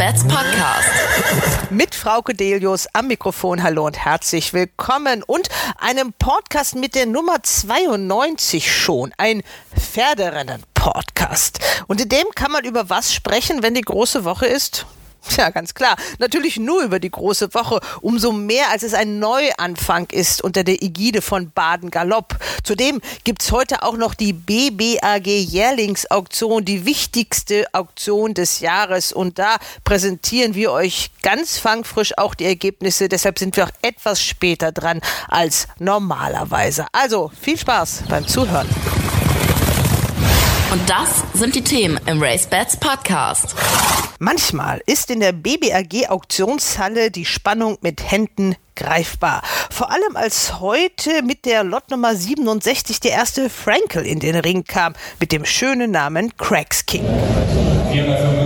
Bats Podcast. Mit Frauke Delius am Mikrofon. Hallo und herzlich willkommen. Und einem Podcast mit der Nummer 92 schon. Ein Pferderennen-Podcast. Und in dem kann man über was sprechen, wenn die große Woche ist? Ja, ganz klar. Natürlich nur über die große Woche. Umso mehr, als es ein Neuanfang ist unter der Ägide von Baden Galopp. Zudem gibt's heute auch noch die BBAG Jährlingsauktion, die wichtigste Auktion des Jahres. Und da präsentieren wir euch ganz fangfrisch auch die Ergebnisse. Deshalb sind wir auch etwas später dran als normalerweise. Also viel Spaß beim Zuhören. Und das sind die Themen im Race Bats Podcast. Manchmal ist in der BBAG Auktionshalle die Spannung mit Händen greifbar. Vor allem als heute mit der Lot Nummer 67 der erste Frankel in den Ring kam mit dem schönen Namen Cracks King. 450.000.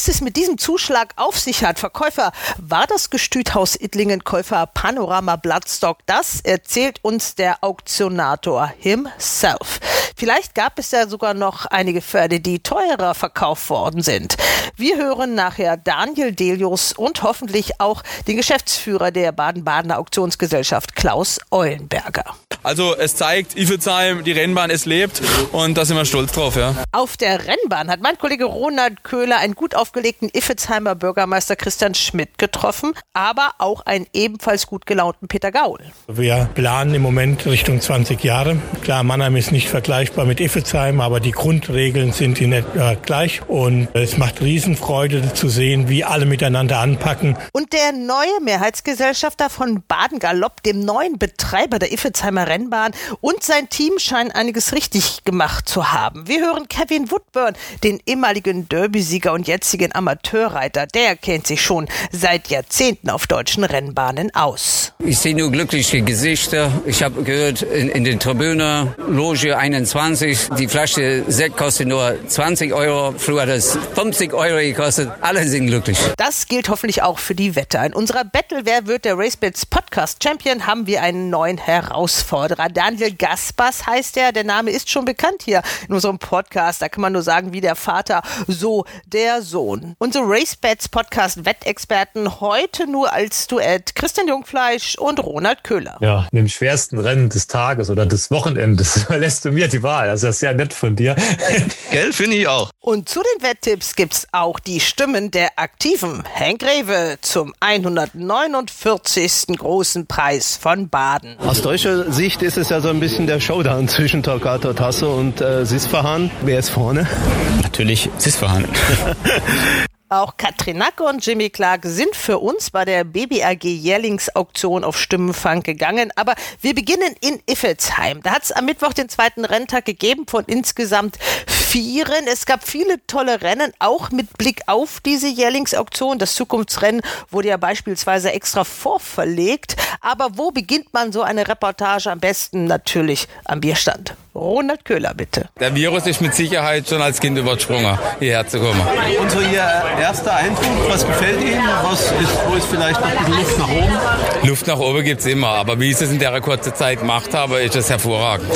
Was es mit diesem Zuschlag auf sich hat, Verkäufer, war das Gestüthaus Ittlingen-Käufer Panorama Bloodstock. Das erzählt uns der Auktionator himself. Vielleicht gab es ja sogar noch einige Pferde, die teurer verkauft worden sind. Wir hören nachher Daniel Delius und hoffentlich auch den Geschäftsführer der Baden-Badener Auktionsgesellschaft, Klaus Eulenberger. Also es zeigt, Iffelsheim, die Rennbahn, es lebt und da sind wir stolz drauf, ja. Auf der Rennbahn hat mein Kollege Ronald Köhler einen gut aufgelegten Iffelsheimer Bürgermeister Christian Schmidt getroffen, aber auch einen ebenfalls gut gelaunten Peter Gaul. Wir planen im Moment Richtung 20 Jahre. Klar, Mannheim ist nicht vergleichbar mit Iffelsheim, aber die Grundregeln sind in etwa gleich und es macht Riesenfreude zu sehen, wie alle miteinander anpacken. Und der neue Mehrheitsgesellschafter von Baden Galopp, dem neuen Betreiber der Iffelsheimer Rennbahn und sein Team scheinen einiges richtig gemacht zu haben. Wir hören Kevin Woodburn, den ehemaligen Derby-Sieger und jetzigen Amateurreiter. Der kennt sich schon seit Jahrzehnten auf deutschen Rennbahnen aus. Ich sehe nur glückliche Gesichter. Ich habe gehört, in, in den Tribüne, Loge 21, die Flasche Sekt kostet nur 20 Euro. Früher hat es 50 Euro gekostet. Alle sind glücklich. Das gilt hoffentlich auch für die Wette. In unserer Battle Wer wird der RaceBits Podcast Champion haben wir einen neuen Herausforderer. Daniel Gaspers heißt er. Der Name ist schon bekannt hier in unserem Podcast. Da kann man nur sagen, wie der Vater, so der Sohn. Unsere RaceBets Podcast Wettexperten heute nur als Duett Christian Jungfleisch und Ronald Köhler. Ja, in dem schwersten Rennen des Tages oder des Wochenendes überlässt du mir die Wahl. Also das ist sehr nett von dir. Gell, finde ich auch. Und zu den Wetttipps gibt's auch die Stimmen der Aktiven. Henk Rewe zum 149. großen Preis von Baden. Aus deutscher Sicht ist es ja so ein bisschen der Showdown zwischen Torquato Tasso und äh, Sisfahan. Wer ist vorne? Natürlich Sisfahan. Auch Katrin Nacke und Jimmy Clark sind für uns bei der BBAG Jährlingsauktion auf Stimmenfang gegangen. Aber wir beginnen in Iffelsheim. Da hat es am Mittwoch den zweiten Renntag gegeben von insgesamt vieren. Es gab viele tolle Rennen, auch mit Blick auf diese Jährlingsauktion. Das Zukunftsrennen wurde ja beispielsweise extra vorverlegt. Aber wo beginnt man so eine Reportage am besten? Natürlich am Bierstand. Ronald Köhler, bitte. Der Virus ist mit Sicherheit schon als Kind übersprungen, hierher zu kommen. Und so Ihr erster Eindruck, was gefällt Ihnen? Was ist, wo ist vielleicht noch ein bisschen Luft nach oben? Luft nach oben gibt's immer, aber wie ich es in der kurzen Zeit gemacht habe, ist es hervorragend.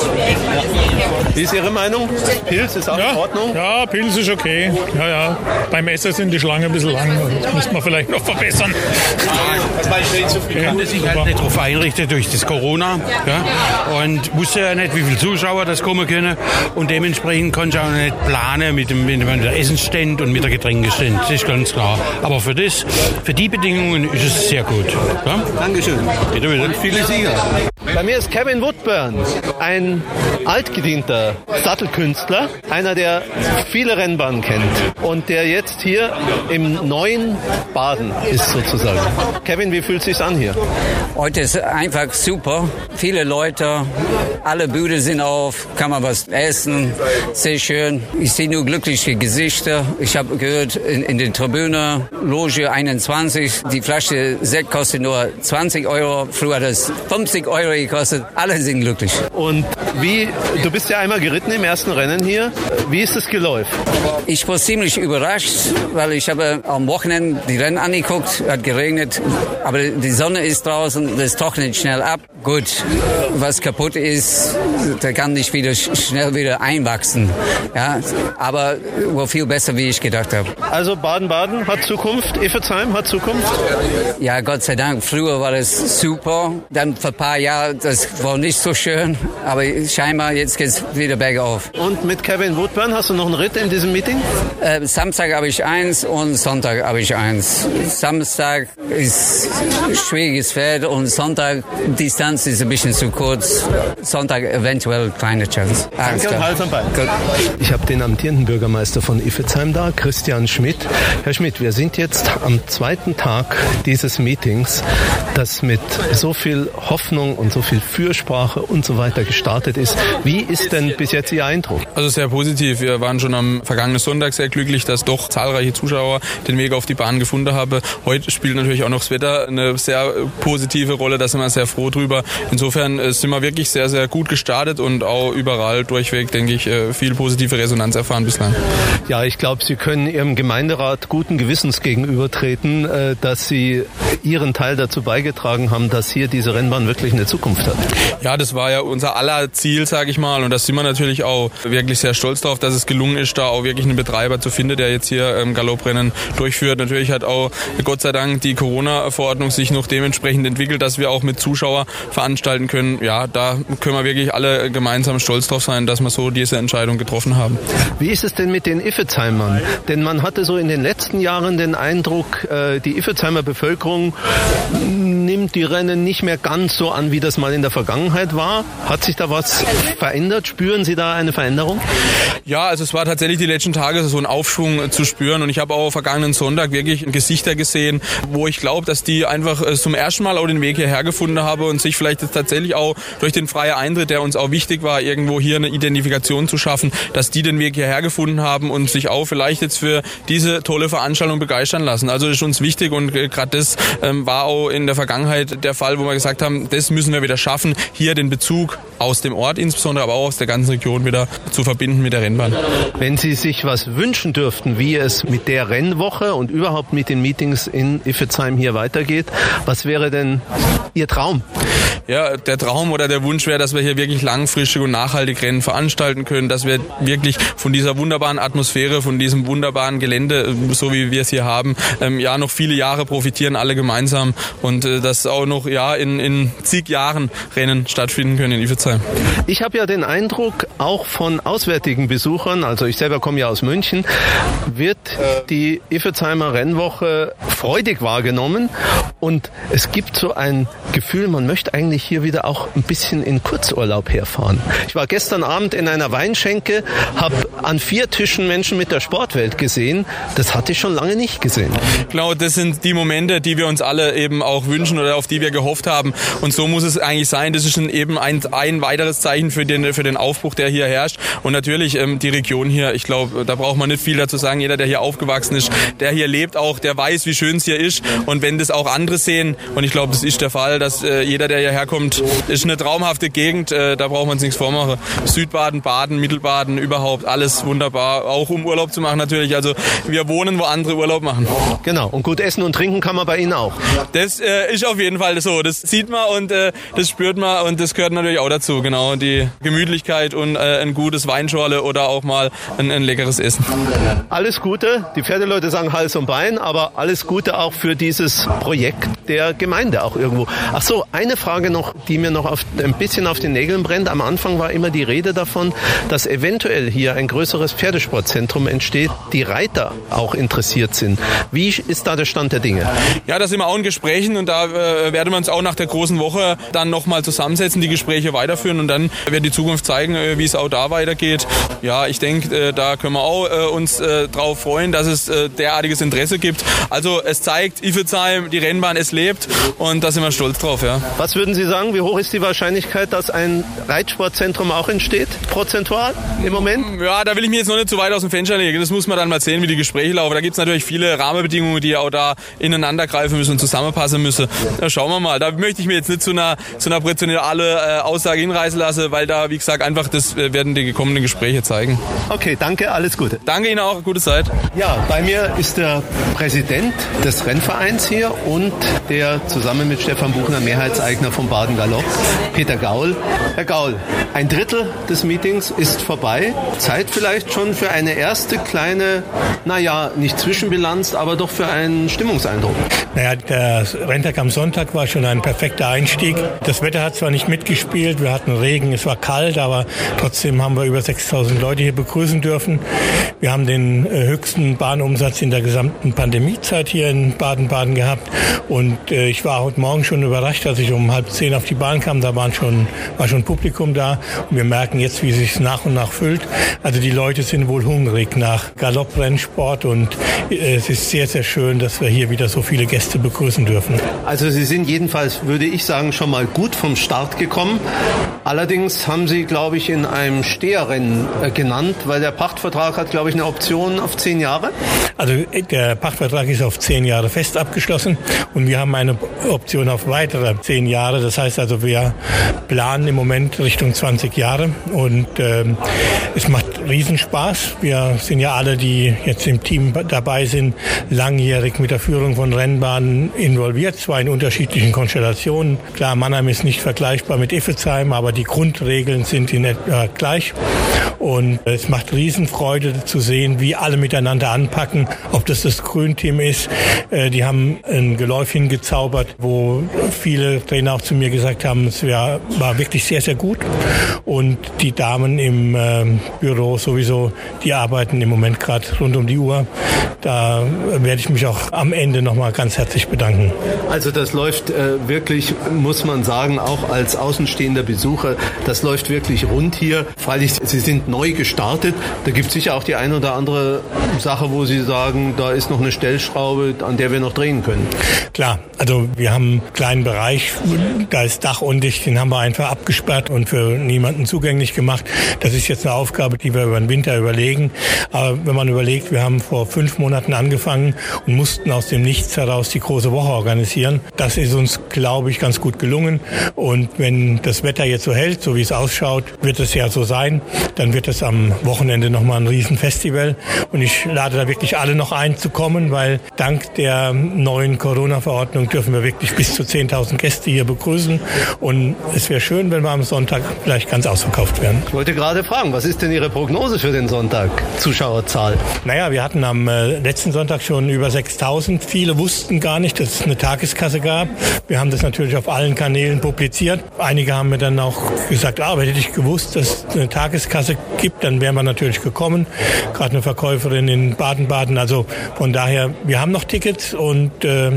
Wie ist Ihre Meinung? Pilz ist auch in Ordnung? Ja, Pilz ist okay. Ja, ja. Beim Essen sind die Schlangen ein bisschen lang. Das müsste man vielleicht noch verbessern. Zufrieden? konnte sich halt nicht darauf einrichten durch das Corona ja, und wusste ja nicht, wie viele Zuschauer das kommen können und dementsprechend konnte ich auch nicht planen mit dem, mit dem Essensstand und mit der Getränkestand, das ist ganz klar. Aber für das, für die Bedingungen ist es sehr gut. Ja? Dankeschön. Bitte, bitte. Viele Sieger. Bei mir ist Kevin Woodburn, ein altgedienter Sattelkünstler, einer, der viele Rennbahnen kennt und der jetzt hier im neuen Baden ist sozusagen. Kevin, wie fühlt es sich an hier? Heute ist einfach super. Viele Leute, alle Bühne sind auf, kann man was essen, sehr schön. Ich sehe nur glückliche Gesichter. Ich habe gehört, in, in den Tribüne, Loge 21, die Flasche Sekt kostet nur 20 Euro. Früher hat es 50 Euro gekostet. Alle sind glücklich. Und Wie, du bist ja einmal geritten im ersten Rennen hier. Wie ist das geläuft? Ich war ziemlich überrascht, weil ich habe am Wochenende die Rennen angeguckt, hat geregnet, aber die Sonne ist draußen, das trocknet schnell ab. Gut, was kaputt ist, der kann nicht wieder schnell wieder einwachsen. Ja, aber war viel besser, wie ich gedacht habe. Also Baden-Baden hat Zukunft, Iffezheim hat Zukunft? Ja, Gott sei Dank. Früher war das super. Dann vor ein paar Jahren, das war nicht so schön. Aber scheinbar jetzt geht es wieder bergauf. Und mit Kevin Woodburn hast du noch einen Ritt in diesem Meeting? Äh, Samstag habe ich eins und Sonntag habe ich eins. Samstag ist ein schwieriges Pferd und Sonntag Distanz ist ein bisschen zu kurz. Sonntag eventuell kleine Chance. Am Bein. Ich habe den amtierenden Bürgermeister von Iffezheim da, Christian Schmidt. Herr Schmidt, wir sind jetzt am zweiten Tag dieses Meetings, das mit so viel Hoffnung und so viel Fürsprache und so weiter gestartet ist. Wie ist denn bis jetzt Ihr Eindruck? Also sehr positiv. Wir waren schon am vergangenen Sonntag sehr glücklich, dass doch zahlreiche Zuschauer den Weg auf die Bahn gefunden haben. Heute spielt natürlich auch noch das Wetter eine sehr positive Rolle. Da sind wir sehr froh drüber. Insofern äh, sind wir wirklich sehr, sehr gut gestartet und auch überall durchweg, denke ich, äh, viel positive Resonanz erfahren bislang. Ja, ich glaube, Sie können Ihrem Gemeinderat guten Gewissens gegenübertreten, äh, dass Sie Ihren Teil dazu beigetragen haben, dass hier diese Rennbahn wirklich eine Zukunft hat. Ja, das war ja unser aller Ziel, sage ich mal. Und da sind wir natürlich auch wirklich sehr stolz darauf, dass es gelungen ist, da auch wirklich einen Betreiber zu finden, der jetzt hier ähm, Galopprennen durchführt. Natürlich hat auch Gott sei Dank die Corona-Verordnung sich noch dementsprechend entwickelt, dass wir auch mit Zuschauer veranstalten können. Ja, da können wir wirklich alle gemeinsam stolz drauf sein, dass wir so diese Entscheidung getroffen haben. Wie ist es denn mit den Iffezheimern? Denn man hatte so in den letzten Jahren den Eindruck, äh, die Iffezheimer Bevölkerung die Rennen nicht mehr ganz so an, wie das mal in der Vergangenheit war. Hat sich da was verändert? Spüren Sie da eine Veränderung? Ja, also es war tatsächlich die letzten Tage so ein Aufschwung zu spüren und ich habe auch vergangenen Sonntag wirklich Gesichter gesehen, wo ich glaube, dass die einfach äh, zum ersten Mal auch den Weg hierher gefunden haben und sich vielleicht jetzt tatsächlich auch durch den freien Eintritt, der uns auch wichtig war, irgendwo hier eine Identifikation zu schaffen, dass die den Weg hierher gefunden haben und sich auch vielleicht jetzt für diese tolle Veranstaltung begeistern lassen. Also ist uns wichtig und äh, gerade das ähm, war auch in der Vergangenheit der Fall, wo wir gesagt haben, das müssen wir wieder schaffen, hier den Bezug aus dem Ort insbesondere, aber auch aus der ganzen Region wieder zu verbinden mit der Rennbahn. Wenn Sie sich was wünschen dürften, wie es mit der Rennwoche und überhaupt mit den Meetings in Iffezheim hier weitergeht, was wäre denn Ihr Traum? Ja, der Traum oder der Wunsch wäre, dass wir hier wirklich langfristig und nachhaltig Rennen veranstalten können, dass wir wirklich von dieser wunderbaren Atmosphäre, von diesem wunderbaren Gelände, so wie wir es hier haben, ähm, ja noch viele Jahre profitieren, alle gemeinsam und äh, dass auch noch ja in, in zig Jahren Rennen stattfinden können in Iffezheim. Ich habe ja den Eindruck, auch von auswärtigen Besuchern, also ich selber komme ja aus München, wird die Iffezheimer Rennwoche freudig wahrgenommen und es gibt so ein Gefühl, man möchte eigentlich hier wieder auch ein bisschen in Kurzurlaub herfahren. Ich war gestern Abend in einer Weinschenke, habe an vier Tischen Menschen mit der Sportwelt gesehen. Das hatte ich schon lange nicht gesehen. Genau, das sind die Momente, die wir uns alle eben auch wünschen oder auf die wir gehofft haben. Und so muss es eigentlich sein. Das ist eben ein, ein weiteres Zeichen für den, für den Aufbruch, der hier herrscht. Und natürlich ähm, die Region hier, ich glaube, da braucht man nicht viel dazu sagen. Jeder, der hier aufgewachsen ist, der hier lebt auch, der weiß, wie schön es hier ist. Und wenn das auch andere sehen, und ich glaube, das ist der Fall, dass äh, jeder, der hierher kommt, ist eine traumhafte Gegend, äh, da braucht man nichts vormachen. Südbaden, Baden, Mittelbaden, überhaupt alles wunderbar. Auch um Urlaub zu machen natürlich. Also wir wohnen, wo andere Urlaub machen. Genau. Und gut essen und trinken kann man bei Ihnen auch. Das äh, ist auf jeden Fall so. Das sieht man und äh, das spürt man und das gehört natürlich auch dazu. Genau. Die Gemütlichkeit und äh, ein gutes Weinschorle oder auch mal ein, ein leckeres Essen. Alles Gute. Die Pferdeleute sagen Hals und Bein, aber alles Gute auch für dieses Projekt der Gemeinde auch irgendwo. Ach so, eine Frage noch, die mir noch auf, ein bisschen auf den Nägeln brennt. Am Anfang war immer die Rede davon, dass eventuell hier ein größeres Pferdesportzentrum entsteht, die Reiter auch interessiert sind. Wie ist da der Stand der Dinge? Ja, da sind wir auch in Gesprächen und da äh, werden wir uns auch nach der großen Woche dann nochmal zusammensetzen, die Gespräche weiterführen und dann wird die Zukunft zeigen, äh, wie es auch da weitergeht. Ja, ich denke, äh, da können wir auch äh, uns äh, drauf freuen, dass es äh, derartiges Interesse gibt. Also es zeigt, Iffezheim, die Rennbahn, es lebt und da sind wir stolz drauf. Ja. Was würden Sie sagen, wie hoch ist die Wahrscheinlichkeit, dass ein Reitsportzentrum auch entsteht, prozentual im Moment? Ja, da will ich mich jetzt noch nicht zu weit aus dem Fenster legen. Das muss man dann mal sehen, wie die Gespräche laufen. Da gibt es natürlich viele Rahmenbedingungen, die auch da ineinander greifen müssen und zusammenpassen müssen. Da schauen wir mal. Da möchte ich mir jetzt nicht zu einer, zu einer präzionale äh, Aussage hinreißen lassen, weil da, wie gesagt, einfach das äh, werden die kommenden Gespräche zeigen. Okay, danke, alles Gute. Danke Ihnen auch, gute Zeit. Ja, bei mir ist der Präsident des Rennvereins hier und der zusammen mit Stefan Buchner Mehrheitseigner vom Baden Galopp, Peter Gaul. Herr Gaul, ein Drittel des Meetings ist vorbei. Zeit vielleicht schon für eine erste kleine, naja, nicht Zwischenbilanz, aber doch für einen Stimmungseindruck. Naja, der Renntag am Sonntag war schon ein perfekter Einstieg. Das Wetter hat zwar nicht mitgespielt, wir hatten Regen, es war kalt, aber trotzdem haben wir über 6000 Leute hier begrüßen dürfen. Wir haben den äh, höchsten Bahnumsatz in der gesamten Pandemiezeit hier in Baden-Baden gehabt und äh, ich war heute Morgen schon überrascht, als ich um halb zehn auf die Bahn kam, da waren schon, war schon Publikum da und wir merken jetzt, wie sich nach und nach füllt. Also die Leute sind wohl hungrig nach Galopprennsport und äh, es ist sehr, sehr schön, dass wir hier wieder so viele Gäste begrüßen dürfen. Also Sie sind jedenfalls, würde ich sagen, schon mal gut vom Start gekommen. Allerdings haben Sie, glaube ich, in einem Steherrennen äh, genannt, weil der Pachtvertrag hat, glaube ich, eine Option auf zehn Jahre. Also äh, der Pachtvertrag ist auf zehn Jahre fest abgeschlossen und wir haben eine Option auf weitere zehn Jahre. Das heißt also, wir planen im Moment Richtung 20 Jahre und ähm, es macht Riesenspaß. Wir sind ja alle, die jetzt im Team dabei sind, langjährig mit der Führung von Rennbahnen involviert, zwar in unterschiedlichen Konstellationen. Klar, Mannheim ist nicht vergleichbar mit Iffezheim, aber die Grundregeln sind in etwa gleich. Und es macht Riesenfreude zu sehen, wie alle miteinander anpacken, ob das das Grünteam ist. Äh, Die haben ein Geläuf hingezaubert, wo viele Trainer auch zu mir gesagt haben, es war wirklich sehr, sehr gut. Und die Damen im ähm, Büro sowieso, die arbeiten im Moment gerade rund um die Uhr. Da werde ich mich auch am Ende nochmal ganz herzlich bedanken. Also das läuft äh, wirklich, muss man sagen, auch als außenstehender Besucher, das läuft wirklich rund hier. Freilich, Sie sind neu gestartet. Da gibt es sicher auch die eine oder andere Sache, wo Sie sagen, da ist noch eine Stellschraube, an der wir noch drehen können. Klar, also wir haben einen kleinen Bereich, da ist Dach undicht, den haben wir einfach abgesperrt und für niemanden zugänglich gemacht. Das ist jetzt eine Aufgabe, die wir über den Winter überlegen. Aber wenn man überlegt, wir haben vor fünf Monaten angefangen und mussten aus dem Nichts heraus die große Woche organisieren. Das ist uns, glaube ich, ganz gut gelungen. Und wenn das Wetter jetzt so hält, so wie es ausschaut, wird es ja so sein. Dann wird es am Wochenende nochmal ein Riesenfestival. Und ich lade da wirklich alle noch ein zu kommen, weil dank der neuen Corona-Verordnung dürfen wir wirklich bis zu 10.000 Gäste hier begrüßen. Und es wäre schön, wenn wir am Sonntag vielleicht ganz ausverkauft wären. Ich wollte gerade fragen, was ist denn Ihre Prognose für den Sonntag? Zuschauerzahl? Naja, wir hatten am äh, letzten Sonntag schon über 6000. Viele wussten gar nicht, dass es eine Tageskasse gab. Wir haben das natürlich auf allen Kanälen publiziert. Einige haben mir dann auch gesagt, ah, aber hätte ich gewusst, dass es eine Tageskasse gibt, dann wären wir natürlich gekommen. Gerade eine Verkäuferin in Baden-Baden. Also von daher, wir haben noch Tickets und äh,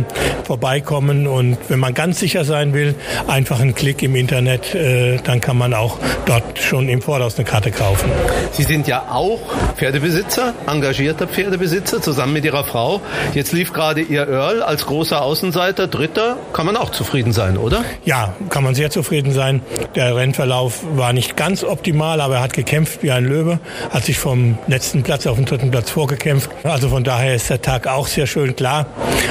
vorbeikommen. Und wenn man ganz sicher sein will, einfach einen Klick im Internet, äh, dann kann man auch dort schon im Voraus eine Karte kaufen. Sie sind ja auch Pferdebesitzer, engagierter Pferdebesitzer, zusammen mit Ihrer Frau. Jetzt lief gerade Ihr Earl als großer Außenseiter, Dritter. Kann man auch zufrieden sein, oder? Ja, kann man sehr zufrieden sein. Der Rennverlauf war nicht ganz optimal, aber er hat gekämpft wie ein Löwe, hat sich vom letzten Platz auf den dritten Platz vorgekämpft. Also von daher ist der Tag auch sehr schön klar.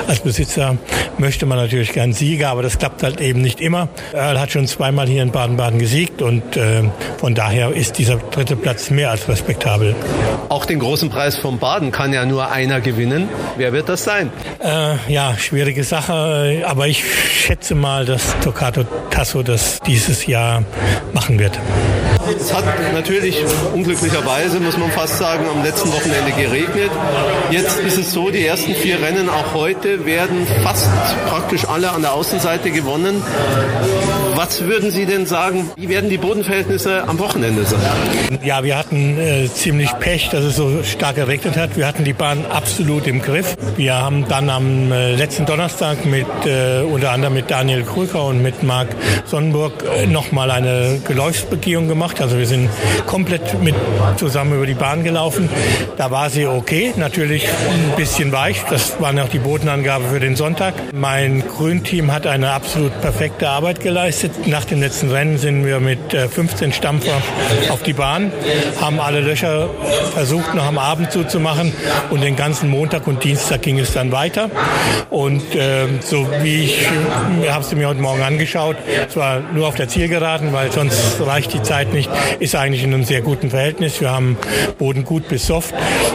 Als Besitzer möchte man natürlich gern Sieger, aber das klappt halt eben nicht immer. Earl hat schon zweimal hier in Baden-Baden gesiegt und äh, von daher ist dieser dritte Platz mehr als respektabel. Auch den großen Preis vom Baden kann ja nur einer gewinnen. Wer wird das sein? Äh, ja, schwierige Sache, aber ich schätze mal, dass Tocato Tasso das dieses Jahr machen wird. Es hat natürlich unglücklicherweise, muss man fast sagen, am letzten Wochenende geregnet. Jetzt ist es so, die ersten vier Rennen auch heute werden fast praktisch alle an der Außenseite gewonnen. Was würden Sie denn sagen, wie werden die Bodenverhältnisse am Wochenende sein? Ja, wir hatten äh, ziemlich Pech, dass es so stark geregnet hat. Wir hatten die Bahn absolut im Griff. Wir haben dann am äh, letzten Donnerstag mit äh, unter anderem mit Daniel Krüger und mit Marc Sonnenburg äh, nochmal eine Geläufsbegehung gemacht. Also wir sind komplett mit zusammen über die Bahn gelaufen. Da war sie okay, natürlich ein bisschen weich. Das war noch die Bodenangabe für den Sonntag. Mein Grünteam hat eine absolut perfekte Arbeit geleistet. Nach dem letzten Rennen sind wir mit äh, 15 Stampfer auf die Bahn, haben alle Löcher versucht noch am Abend zuzumachen und den ganzen Montag und Dienstag ging es dann weiter. Und äh, so wie ich, ich habe es mir heute Morgen angeschaut, zwar nur auf der Zielgeraden, weil sonst reicht die Zeit nicht, ist eigentlich in einem sehr guten Verhältnis. Wir haben Boden gut bis soft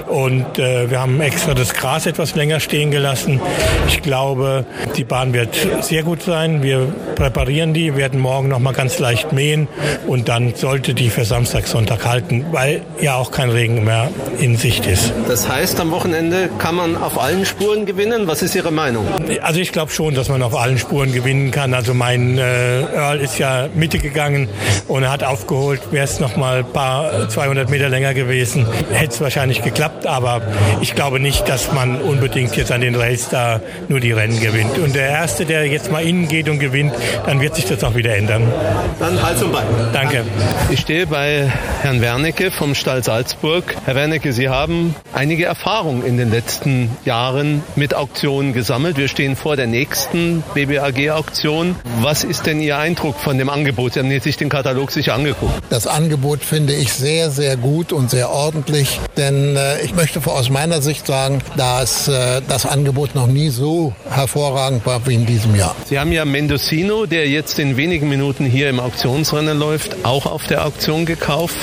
und äh, wir haben extra das Gras etwas länger stehen gelassen. Ich glaube, die Bahn wird sehr gut sein. Wir präparieren die, werden morgen noch mal ganz leicht mähen und dann sollte die für Samstag, Sonntag halten, weil ja auch kein Regen mehr in Sicht ist. Das heißt, am Wochenende kann man auf allen Spuren gewinnen. Was ist Ihre Meinung? Also ich glaube schon, dass man auf allen Spuren gewinnen kann. Also mein äh, Earl ist ja Mitte gegangen und er hat aufgeholt. Wäre es noch mal ein paar 200 Meter länger gewesen, hätte es wahrscheinlich geklappt. Aber ich glaube nicht, dass man unbedingt jetzt an den Race da nur die Rennen gewinnt. Und der Erste, der jetzt mal innen geht und gewinnt, dann wird sich das auch wieder ändern. Dann Hals und Bein. Danke. Ich stehe bei Herrn Wernicke vom Stall Salzburg. Herr Wernicke, Sie haben einige Erfahrung in den letzten Jahren mit Auktionen gesammelt. Wir stehen vor der nächsten BBAG-Auktion. Was ist denn Ihr Eindruck von dem Angebot? Sie haben sich den Katalog sicher angeguckt. Das Angebot finde ich sehr, sehr gut und sehr ordentlich, denn äh, ich möchte aus meiner Sicht sagen, dass äh, das Angebot noch nie so hervorragend war wie in diesem Jahr. Sie haben ja Mendocino, der jetzt in wenigen Minuten hier im Auktionsrennen läuft, auch auf der Auktion gekauft.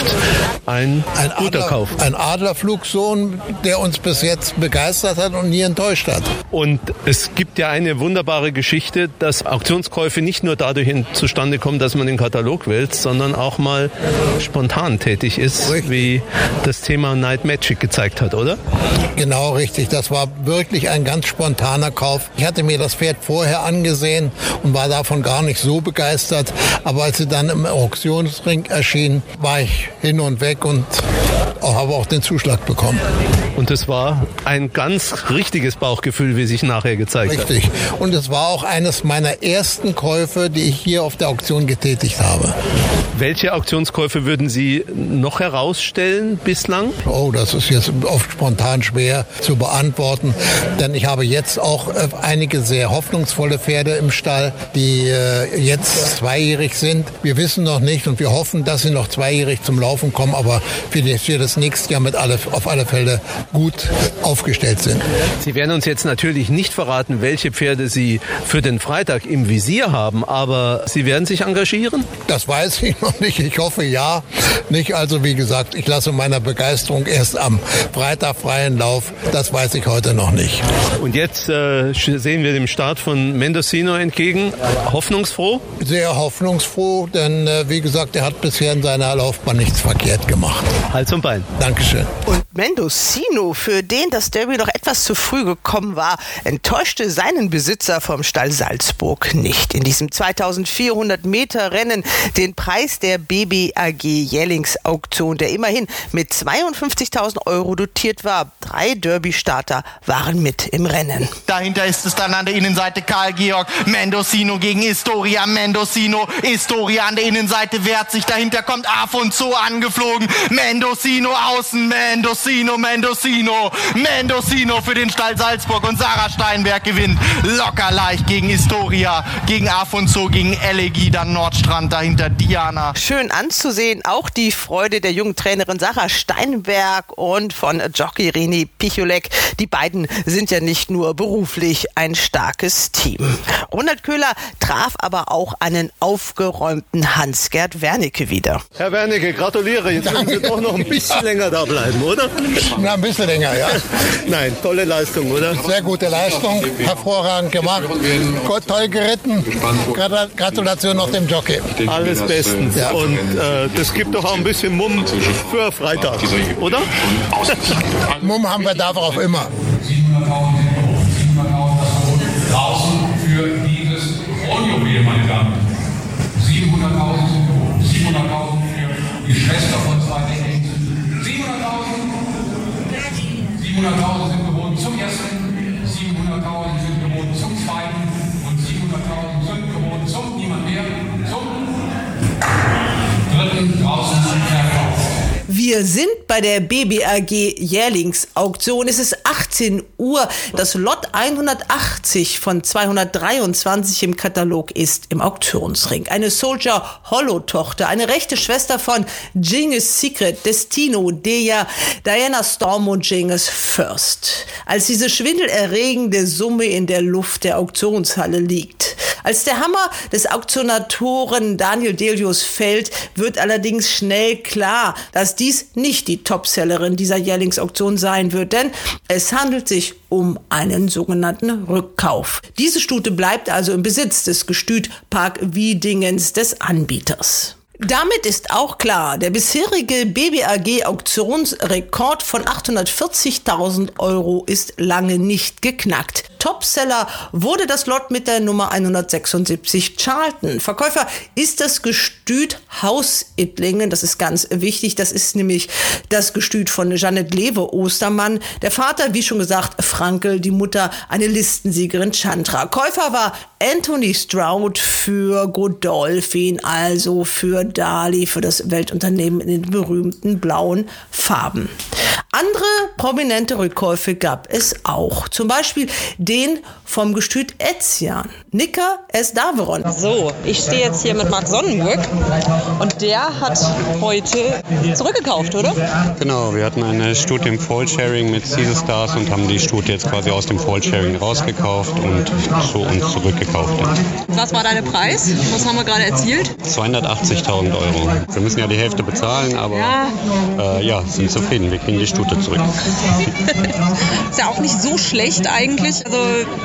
Ein, ein guter Adler, Kauf. Ein Adlerflugsohn, der uns bis jetzt begeistert hat und nie enttäuscht hat. Und es gibt ja eine wunderbare Geschichte, dass Auktionskäufe nicht nur dadurch zustande kommen, dass man den Katalog wählt, sondern auch mal spontan tätig ist, richtig. wie das Thema Night Magic gezeigt hat, oder? Genau richtig. Das war wirklich ein ganz spontaner Kauf. Ich hatte mir das Pferd vorher angesehen und war davon gar nicht so begeistert. Aber als sie dann im Auktionsring erschien, war ich hin und weg und habe auch den Zuschlag bekommen. Und es war ein ganz richtiges Bauchgefühl, wie sich nachher gezeigt Richtig. hat. Richtig. Und es war auch eines meiner ersten Käufe, die ich hier auf der Auktion getätigt habe. Welche Auktionskäufe würden Sie noch herausstellen bislang? Oh, das ist jetzt oft spontan schwer zu beantworten, denn ich habe jetzt auch äh, einige sehr hoffnungsvolle Pferde im Stall, die äh, jetzt zweijährig sind. Wir wissen noch nicht und wir hoffen, dass sie noch zweijährig zum Laufen kommen, aber für das nächste Jahr mit alle, auf alle Fälle gut aufgestellt sind. Sie werden uns jetzt natürlich nicht verraten, welche Pferde Sie für den Freitag im Visier haben, aber Sie werden sich engagieren? Das weiß ich noch nicht. Ich hoffe ja. Nicht also, wie gesagt, ich lasse meiner Begeisterung erst am Freitag freien Lauf. Das weiß ich heute noch nicht. Und jetzt äh, sehen wir dem Start von Mendocino entgegen. Hoffnungsfroh? Sehr hoffnungsfroh, denn äh, wie gesagt, er hat bisher in seiner Laufbahn nichts verkehrt gemacht. Hals und Bein. Dankeschön. Und Mendocino, für den das Derby noch etwas zu früh gekommen war, enttäuschte seinen Besitzer vom Stall Salzburg nicht. In diesem 2400 Meter Rennen den Preis der BBAG Jählingsauktion, der immerhin mit 52.000 Euro dotiert war. Drei Derby-Starter waren mit im Rennen. Dahinter ist es dann an der Innenseite Karl Georg, Mendocino gegen Istoria, Mendocino, Istoria an der Innenseite wehrt sich, dahinter kommt Afonso angeflogen, Mendocino außen, Mendocino, Mendocino, Mendocino für den Stall Salzburg und Sarah Steinberg gewinnt locker leicht gegen Istoria, gegen Afonso, gegen Elegie, dann Nordstrand, dahinter Diana. Schön anzusehen, auch die Freude der jungen Trainerin Sarah Steinberg und von Jockey Reni Picholek. Die beiden sind ja nicht nur beruflich ein starkes Team. Ronald Köhler traf aber auch einen aufgeräumten Hans-Gerd Wernicke wieder. Herr Wernicke, gratuliere. Jetzt müssen Sie doch noch ein bisschen länger da bleiben, oder? Na, ein bisschen länger, ja. Nein, tolle Leistung, oder? Sehr gute Leistung, hervorragend gemacht, Gott, toll geritten. Gratulation noch dem Jockey. Alles bestens. Ja. Und äh, das gibt doch auch ein bisschen Mumm für Freitag, oder? Mumm haben wir darauf immer. 700.000 draußen für dieses Kronjuwel, meine Damen. 700.000 700.000 für die Schwester von zwei Decken. 700.000 Wir sind bei der BBAG Jährlingsauktion. Es ist 18 Uhr. Das Lot 180 von 223 im Katalog ist im Auktionsring. Eine Soldier Hollow Tochter, eine rechte Schwester von Genghis Secret, Destino, Deja, Diana Storm und Genghis First. Als diese schwindelerregende Summe in der Luft der Auktionshalle liegt. Als der Hammer des Auktionatoren Daniel Delius fällt, wird allerdings schnell klar, dass dies nicht die Topsellerin dieser Jährlingsauktion sein wird, denn es handelt sich um einen sogenannten Rückkauf. Diese Stute bleibt also im Besitz des Gestüt Park Wiedingens des Anbieters. Damit ist auch klar, der bisherige BBAG-Auktionsrekord von 840.000 Euro ist lange nicht geknackt. Topseller wurde das Lot mit der Nummer 176 Charlton. Verkäufer ist das Gestüt Haus Ittlingen. Das ist ganz wichtig. Das ist nämlich das Gestüt von Janet Lewe Ostermann. Der Vater, wie schon gesagt, Frankel, die Mutter, eine Listensiegerin Chandra. Käufer war Anthony Stroud für Godolphin, also für Dali, für das Weltunternehmen in den berühmten blauen Farben. Andere prominente Rückkäufe gab es auch. Zum Beispiel den vom Gestüt Etzian, Nicker S. Daveron. So, ich stehe jetzt hier mit Marc Sonnenburg und der hat heute zurückgekauft, oder? Genau, wir hatten eine Studie im Fallsharing mit Caesar Stars und haben die Studie jetzt quasi aus dem Fallsharing rausgekauft und zu uns zurückgekauft. Was war dein Preis? Was haben wir gerade erzielt? 280.000 Euro. Wir müssen ja die Hälfte bezahlen, aber Ja. Äh, ja, sind zufrieden. Wir kriegen die Stute zurück. Ist ja auch nicht so schlecht eigentlich. Also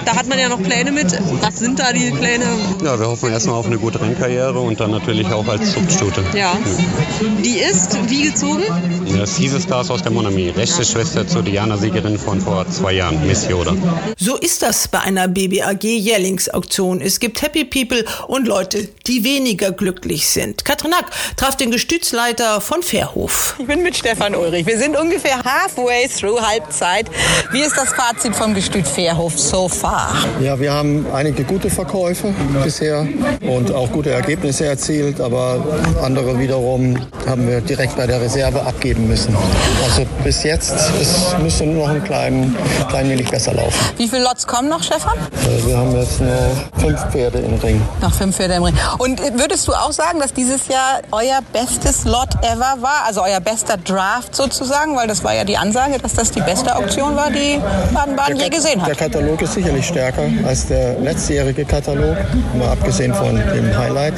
da hat man ja noch Pläne mit. Was sind da die Pläne? Ja, wir hoffen erstmal auf eine gute Rennkarriere und dann natürlich auch als Zuchtstute. Ja. Die ist wie gezogen? Ja, Caesar Stars aus der Monami, rechte Schwester zur Diana-Siegerin von vor zwei Jahren, Miss Yoda. So ist das bei einer BBAG Jährlingsauktion. Es gibt Happy People und Leute, die weniger glücklich sind. Katrin Hack traf den Gestützleiter von Fairhof. Ich bin mit Stefan Ulrich. Wir sind ungefähr halfway through Halbzeit. Wie ist das Fazit vom Gestüt Fairhof so far? Ja, wir haben einige gute Verkäufe bisher und auch gute Ergebnisse erzielt, aber andere wiederum haben wir direkt bei der Reserve abgeben müssen. Also bis jetzt es müsste nur noch ein klein, klein wenig besser laufen. Wie viele Lots kommen noch, Stefan? Äh, Wir haben jetzt nur fünf Pferde im Ring. Noch fünf Pferde im Ring. Und würdest du auch sagen, dass dieses Jahr euer bestes Lot ever war? Also euer bester Draft sozusagen? Weil das war ja die Ansage, dass das die beste Auktion war, die Baden-Baden je gesehen Der hat. Katalog ist sicherlich stärker als der letztjährige Katalog, mal abgesehen von dem Highlight,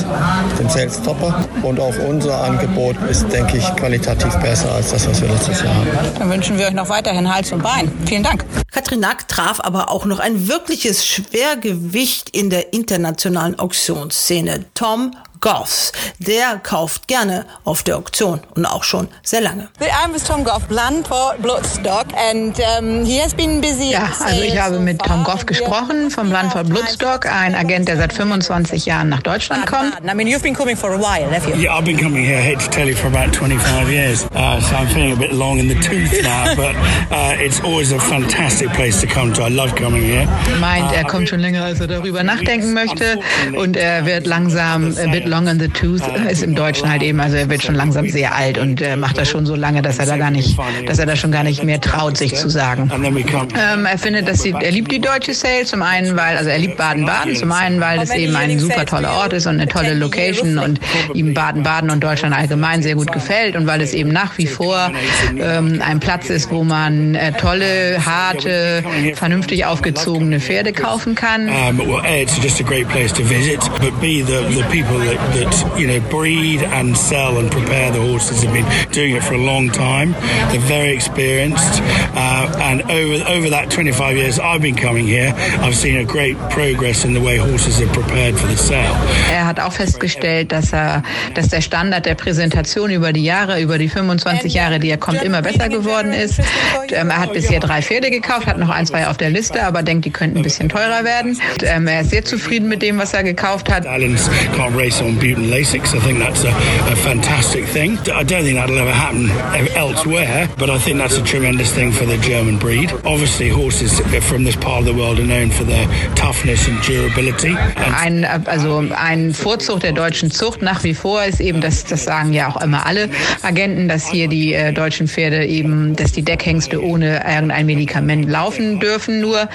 dem Sales Topper. Und auch unser Angebot ist, denke ich, qualitativ besser als das, was wir letztes Jahr hatten. Dann wünschen wir euch noch weiterhin Hals und Bein. Vielen Dank. Katrin Nack traf aber auch noch ein wirkliches Schwergewicht in der internationalen Auktionsszene. Tom Goffs. Der kauft gerne auf der Auktion und auch schon sehr lange. I'm with Tom Goff, Blandford Bloodstock, and um, he has been busy. Ja, also ich habe mit Tom Goff gesprochen vom Land von Bloodstock, ein Agent, der seit 25 Jahren nach Deutschland kommt. I mean, you've been coming for a while, have you? Yeah, I've been coming here, hate to tell you, for about 25 years. Uh, so I'm feeling a bit long in the tooth now, but uh, it's always a fantastic place to come to. I love coming here. Meint, er kommt schon länger, als er darüber nachdenken möchte und er wird langsam a bit long in the tooth, ist im Deutschen halt eben, also er wird schon langsam sehr alt und äh, macht das schon so lange, dass er da gar nicht, dass er da schon gar nicht mehr traut, sich zu sagen. Ähm, er findet, dass sie, er liebt die deutsche Sale, zum einen, weil, also er liebt Baden-Baden, zum einen, weil es eben ein super toller Ort ist und eine tolle Location und ihm Baden-Baden und Deutschland allgemein sehr gut gefällt und weil es eben nach wie vor ähm, ein Platz ist, wo man äh, tolle, harte, vernünftig aufgezogene Pferde kaufen kann. Um, well, A, it's just a great place to visit, but B, the, the people that, that you know breed and sell and prepare the horses have been doing it for a long time. They're very experienced, uh, and over over that 25 years I've been coming here, I've seen a great progress in the way horses are prepared for the sale. Er hat auch festgestellt, dass er, dass der Standard der Präsentation über die Jahre, über die 25 Jahre, die er kommt, immer besser geworden ist. Ähm, er hat bisher drei Pferde gekauft, hat noch ein, zwei auf der Liste, aber denkt, die könnten ein bisschen teurer werden. Ähm, er ist sehr zufrieden mit dem, was er gekauft hat. Stallions can't race on Butin Lasix. I think that's a, a fantastic thing. I don't think that'll ever happen elsewhere, but I think that's a tremendous thing for the German breed. Obviously, horses from this part of the world are known for their toughness and durability. Ein, also ein Vorzug der deutschen Zucht nach wie vor ist eben, dass das sagen ja auch immer alle Agenten, dass hier die äh, deutschen Pferde eben, dass die Deckhengste ohne irgendein Medikament laufen dürfen. Nur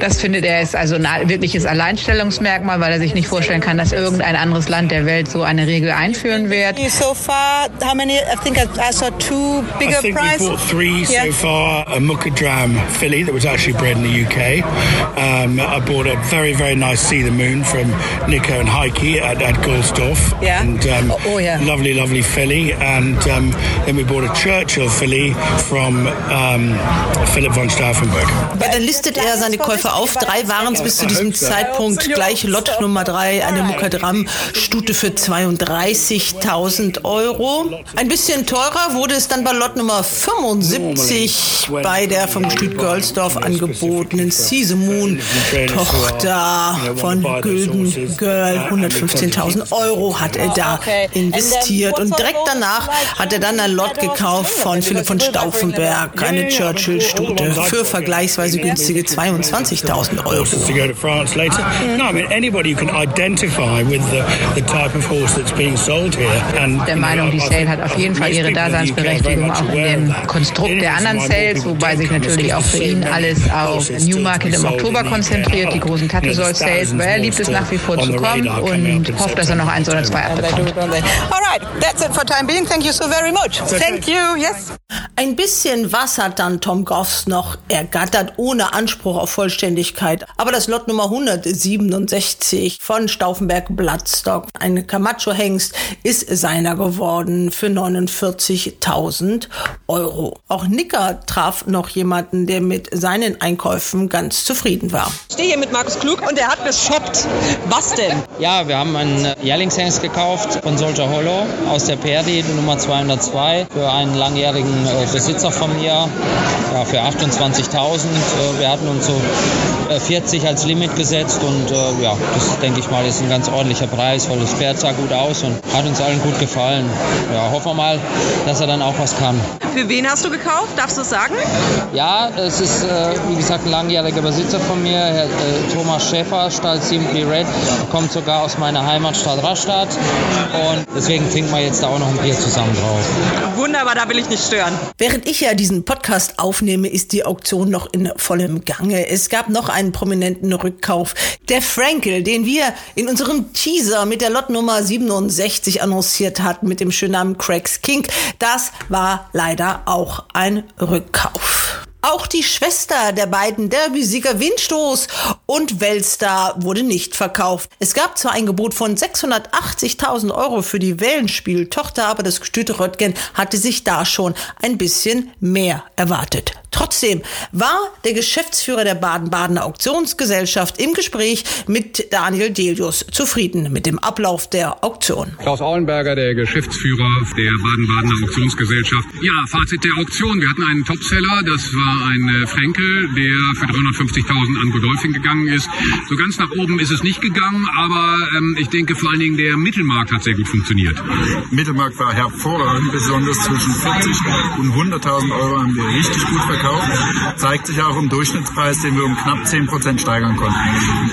das findet er ist also ein wirkliches Alleinstellungsmerkmal, weil er sich nicht vorstellen kann, dass irgendein anderes Land der Welt so eine Regel einführen wird. So far, how many? I think I, I saw two bigger I think prize. we bought three Yeah. so far. A Mukadram filly that was actually bred in the UK. Um, I bought a very, very nice See the Moon from Nico and Heike at, at Goldstoff. Yeah. And um, Oh, oh, yeah. lovely, lovely filly. And um, then we bought a Churchill filly from um, Philip von Stauffenberg. Ja, dann listet er seine Käufe auf. Drei waren es bis zu diesem Zeitpunkt. Gleich Lot Nummer drei, eine Mukadram-Stute für 32.000 Euro. Ein bisschen teurer wurde es dann bei Lot Nummer 75 bei der vom Gestüt Girlsdorf angebotenen Season Tochter von Gülden Girl. 115.000 Euro hat er da investiert. Und direkt danach hat er dann ein Lot gekauft von Philipp von Stauffenberg, eine Churchill-Stute für vergleichsweise günstige 22.000 Euro. Der Meinung, die Sale hat auf jeden Fall ihre Daseinsberechtigung auch in dem Konstrukt der anderen Sales, wobei sich natürlich auch für ihn alles auf Newmarket im Oktober konzentriert, die großen Tattesoll Sales, weil er liebt es nach wie vor zu kommen und hofft, dass er noch eins oder zwei abbekommt. All right, that's it for time being. Thank you so very much. Thank you. Yes. Ein bisschen was hat dann Tom Goffs noch ergattert, ohne Anspruch auf Vollständigkeit. Aber das Lot Nummer 167 von Stauffenberg Bloodstock, ein Camacho-Hengst, ist seiner geworden für 49.000 Euro. Auch Nicker traf noch jemanden, der mit seinen Einkäufen ganz zufrieden war. Ich stehe hier mit Markus Klug und der hat geshoppt. Was denn? Ja, wir haben einen Jährlingshengst gekauft von Soldier Hollow aus der Perdi, Nummer 202, für einen langjährigen äh, Besitzer von mir, ja, für 28.000. Äh, wir hatten uns so äh, 40 als Limit gesetzt und äh, ja, das denke ich mal ist ein ganz ordentlicher Preis, weil das Pferd sah gut aus und hat uns allen gut gefallen. Ja, hoffen wir mal, dass er dann auch was kann. Für wen hast du gekauft? Darfst du es sagen? Ja, es ist, äh, wie gesagt, ein langjähriger Besitzer von mir, Herr äh, Thomas Schäfer, Stall Simply Red, kommt sogar aus meiner Heimatstadt Rastatt und deswegen trinken wir jetzt da auch noch ein Bier zusammen drauf. Wunderbar, da will ich nicht stören. Während ich ja diesen Podcast aufnehme, ist die Auktion noch in vollem Gange. Es gab noch einen prominenten Rückkauf. Der Frankel, den wir in unserem Teaser mit der Lotnummer 67 annonciert hatten, mit dem schönen Namen Craigs King, das war leider auch ein Rückkauf. Auch die Schwester der beiden Derby-Sieger Windstoß und Weltstar wurde nicht verkauft. Es gab zwar ein Gebot von 680.000 Euro für die Wellenspiel-Tochter, aber das Gestüte Röttgen hatte sich da schon ein bisschen mehr erwartet. Trotzdem war der Geschäftsführer der Baden-Badener Auktionsgesellschaft im Gespräch mit Daniel Delius zufrieden mit dem Ablauf der Auktion. Klaus Auenberger, der Geschäftsführer der Baden-Badener Auktionsgesellschaft. Ja, Fazit der Auktion. Wir hatten einen Topseller, das war ein äh, Frenkel, der für 350.000 an Godolphin gegangen ist. So ganz nach oben ist es nicht gegangen, aber ähm, ich denke vor allen Dingen der Mittelmarkt hat sehr gut funktioniert. Mittelmarkt war hervorragend, besonders zwischen 40 und 100.000 Euro haben wir richtig gut verkauft. Zeigt sich auch im Durchschnittspreis, den wir um knapp 10% steigern konnten.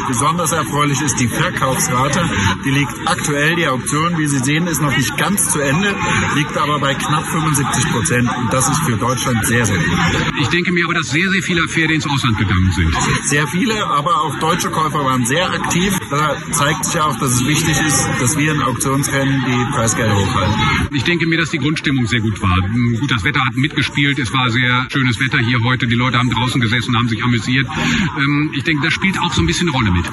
Besonders erfreulich ist die Verkaufsrate. Die liegt aktuell, die Auktion, wie Sie sehen, ist noch nicht ganz zu Ende, liegt aber bei knapp 75%. Und das ist für Deutschland sehr, sehr gut. Ich denke mir aber, dass sehr, sehr viele Pferde ins Ausland gegangen sind. Sehr viele, aber auch deutsche Käufer waren sehr aktiv. Da zeigt sich auch, dass es wichtig ist, dass wir in Auktionsrennen die Preisgelder hochhalten. Ich denke mir, dass die Grundstimmung sehr gut war. Gut, das Wetter hat mitgespielt. Es war sehr schönes Wetter hier heute. Die Leute haben draußen gesessen, haben sich amüsiert. Ähm, Ich denke, das spielt auch so ein bisschen eine Rolle mit.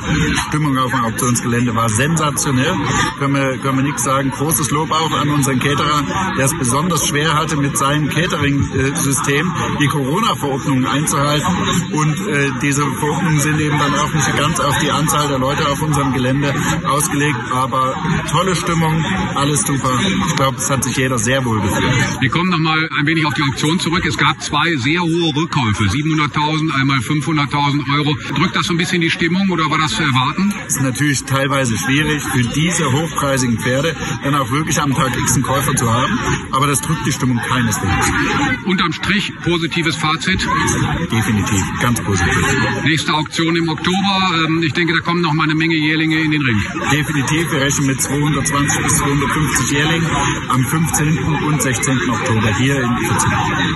Stimmung auf dem Auktionsgelände war sensationell. Können wir, können wir nichts sagen. Großes Lob auch an unseren Caterer, der es besonders schwer hatte mit seinem Catering-System, die Verordnungen einzuhalten. Und äh, diese Verordnungen sind eben dann auch nicht ganz auf die Anzahl der Leute auf unserem Gelände ausgelegt. Aber tolle Stimmung, alles super. Ich glaube, es hat sich jeder sehr wohl gefühlt. Wir kommen noch mal ein wenig auf die Auktion zurück. Es gab zwei sehr hohe Rückkäufe, 700.000, einmal 500.000 Euro. Drückt das so ein bisschen die Stimmung oder war das zu erwarten? Es ist natürlich teilweise schwierig für diese hochpreisigen Pferde dann auch wirklich am Tag X einen Käufer zu haben. Aber das drückt die Stimmung keineswegs. Unterm Strich positives Fazit? Definitiv, ganz positiv. Nächste Auktion im Oktober. Ähm, ich denke, da kommen noch mal eine Menge Jährlinge in den Ring. Definitiv, wir rechnen mit 220 bis 250 Jährlingen am 15. und 16. Oktober hier in Iffezheim.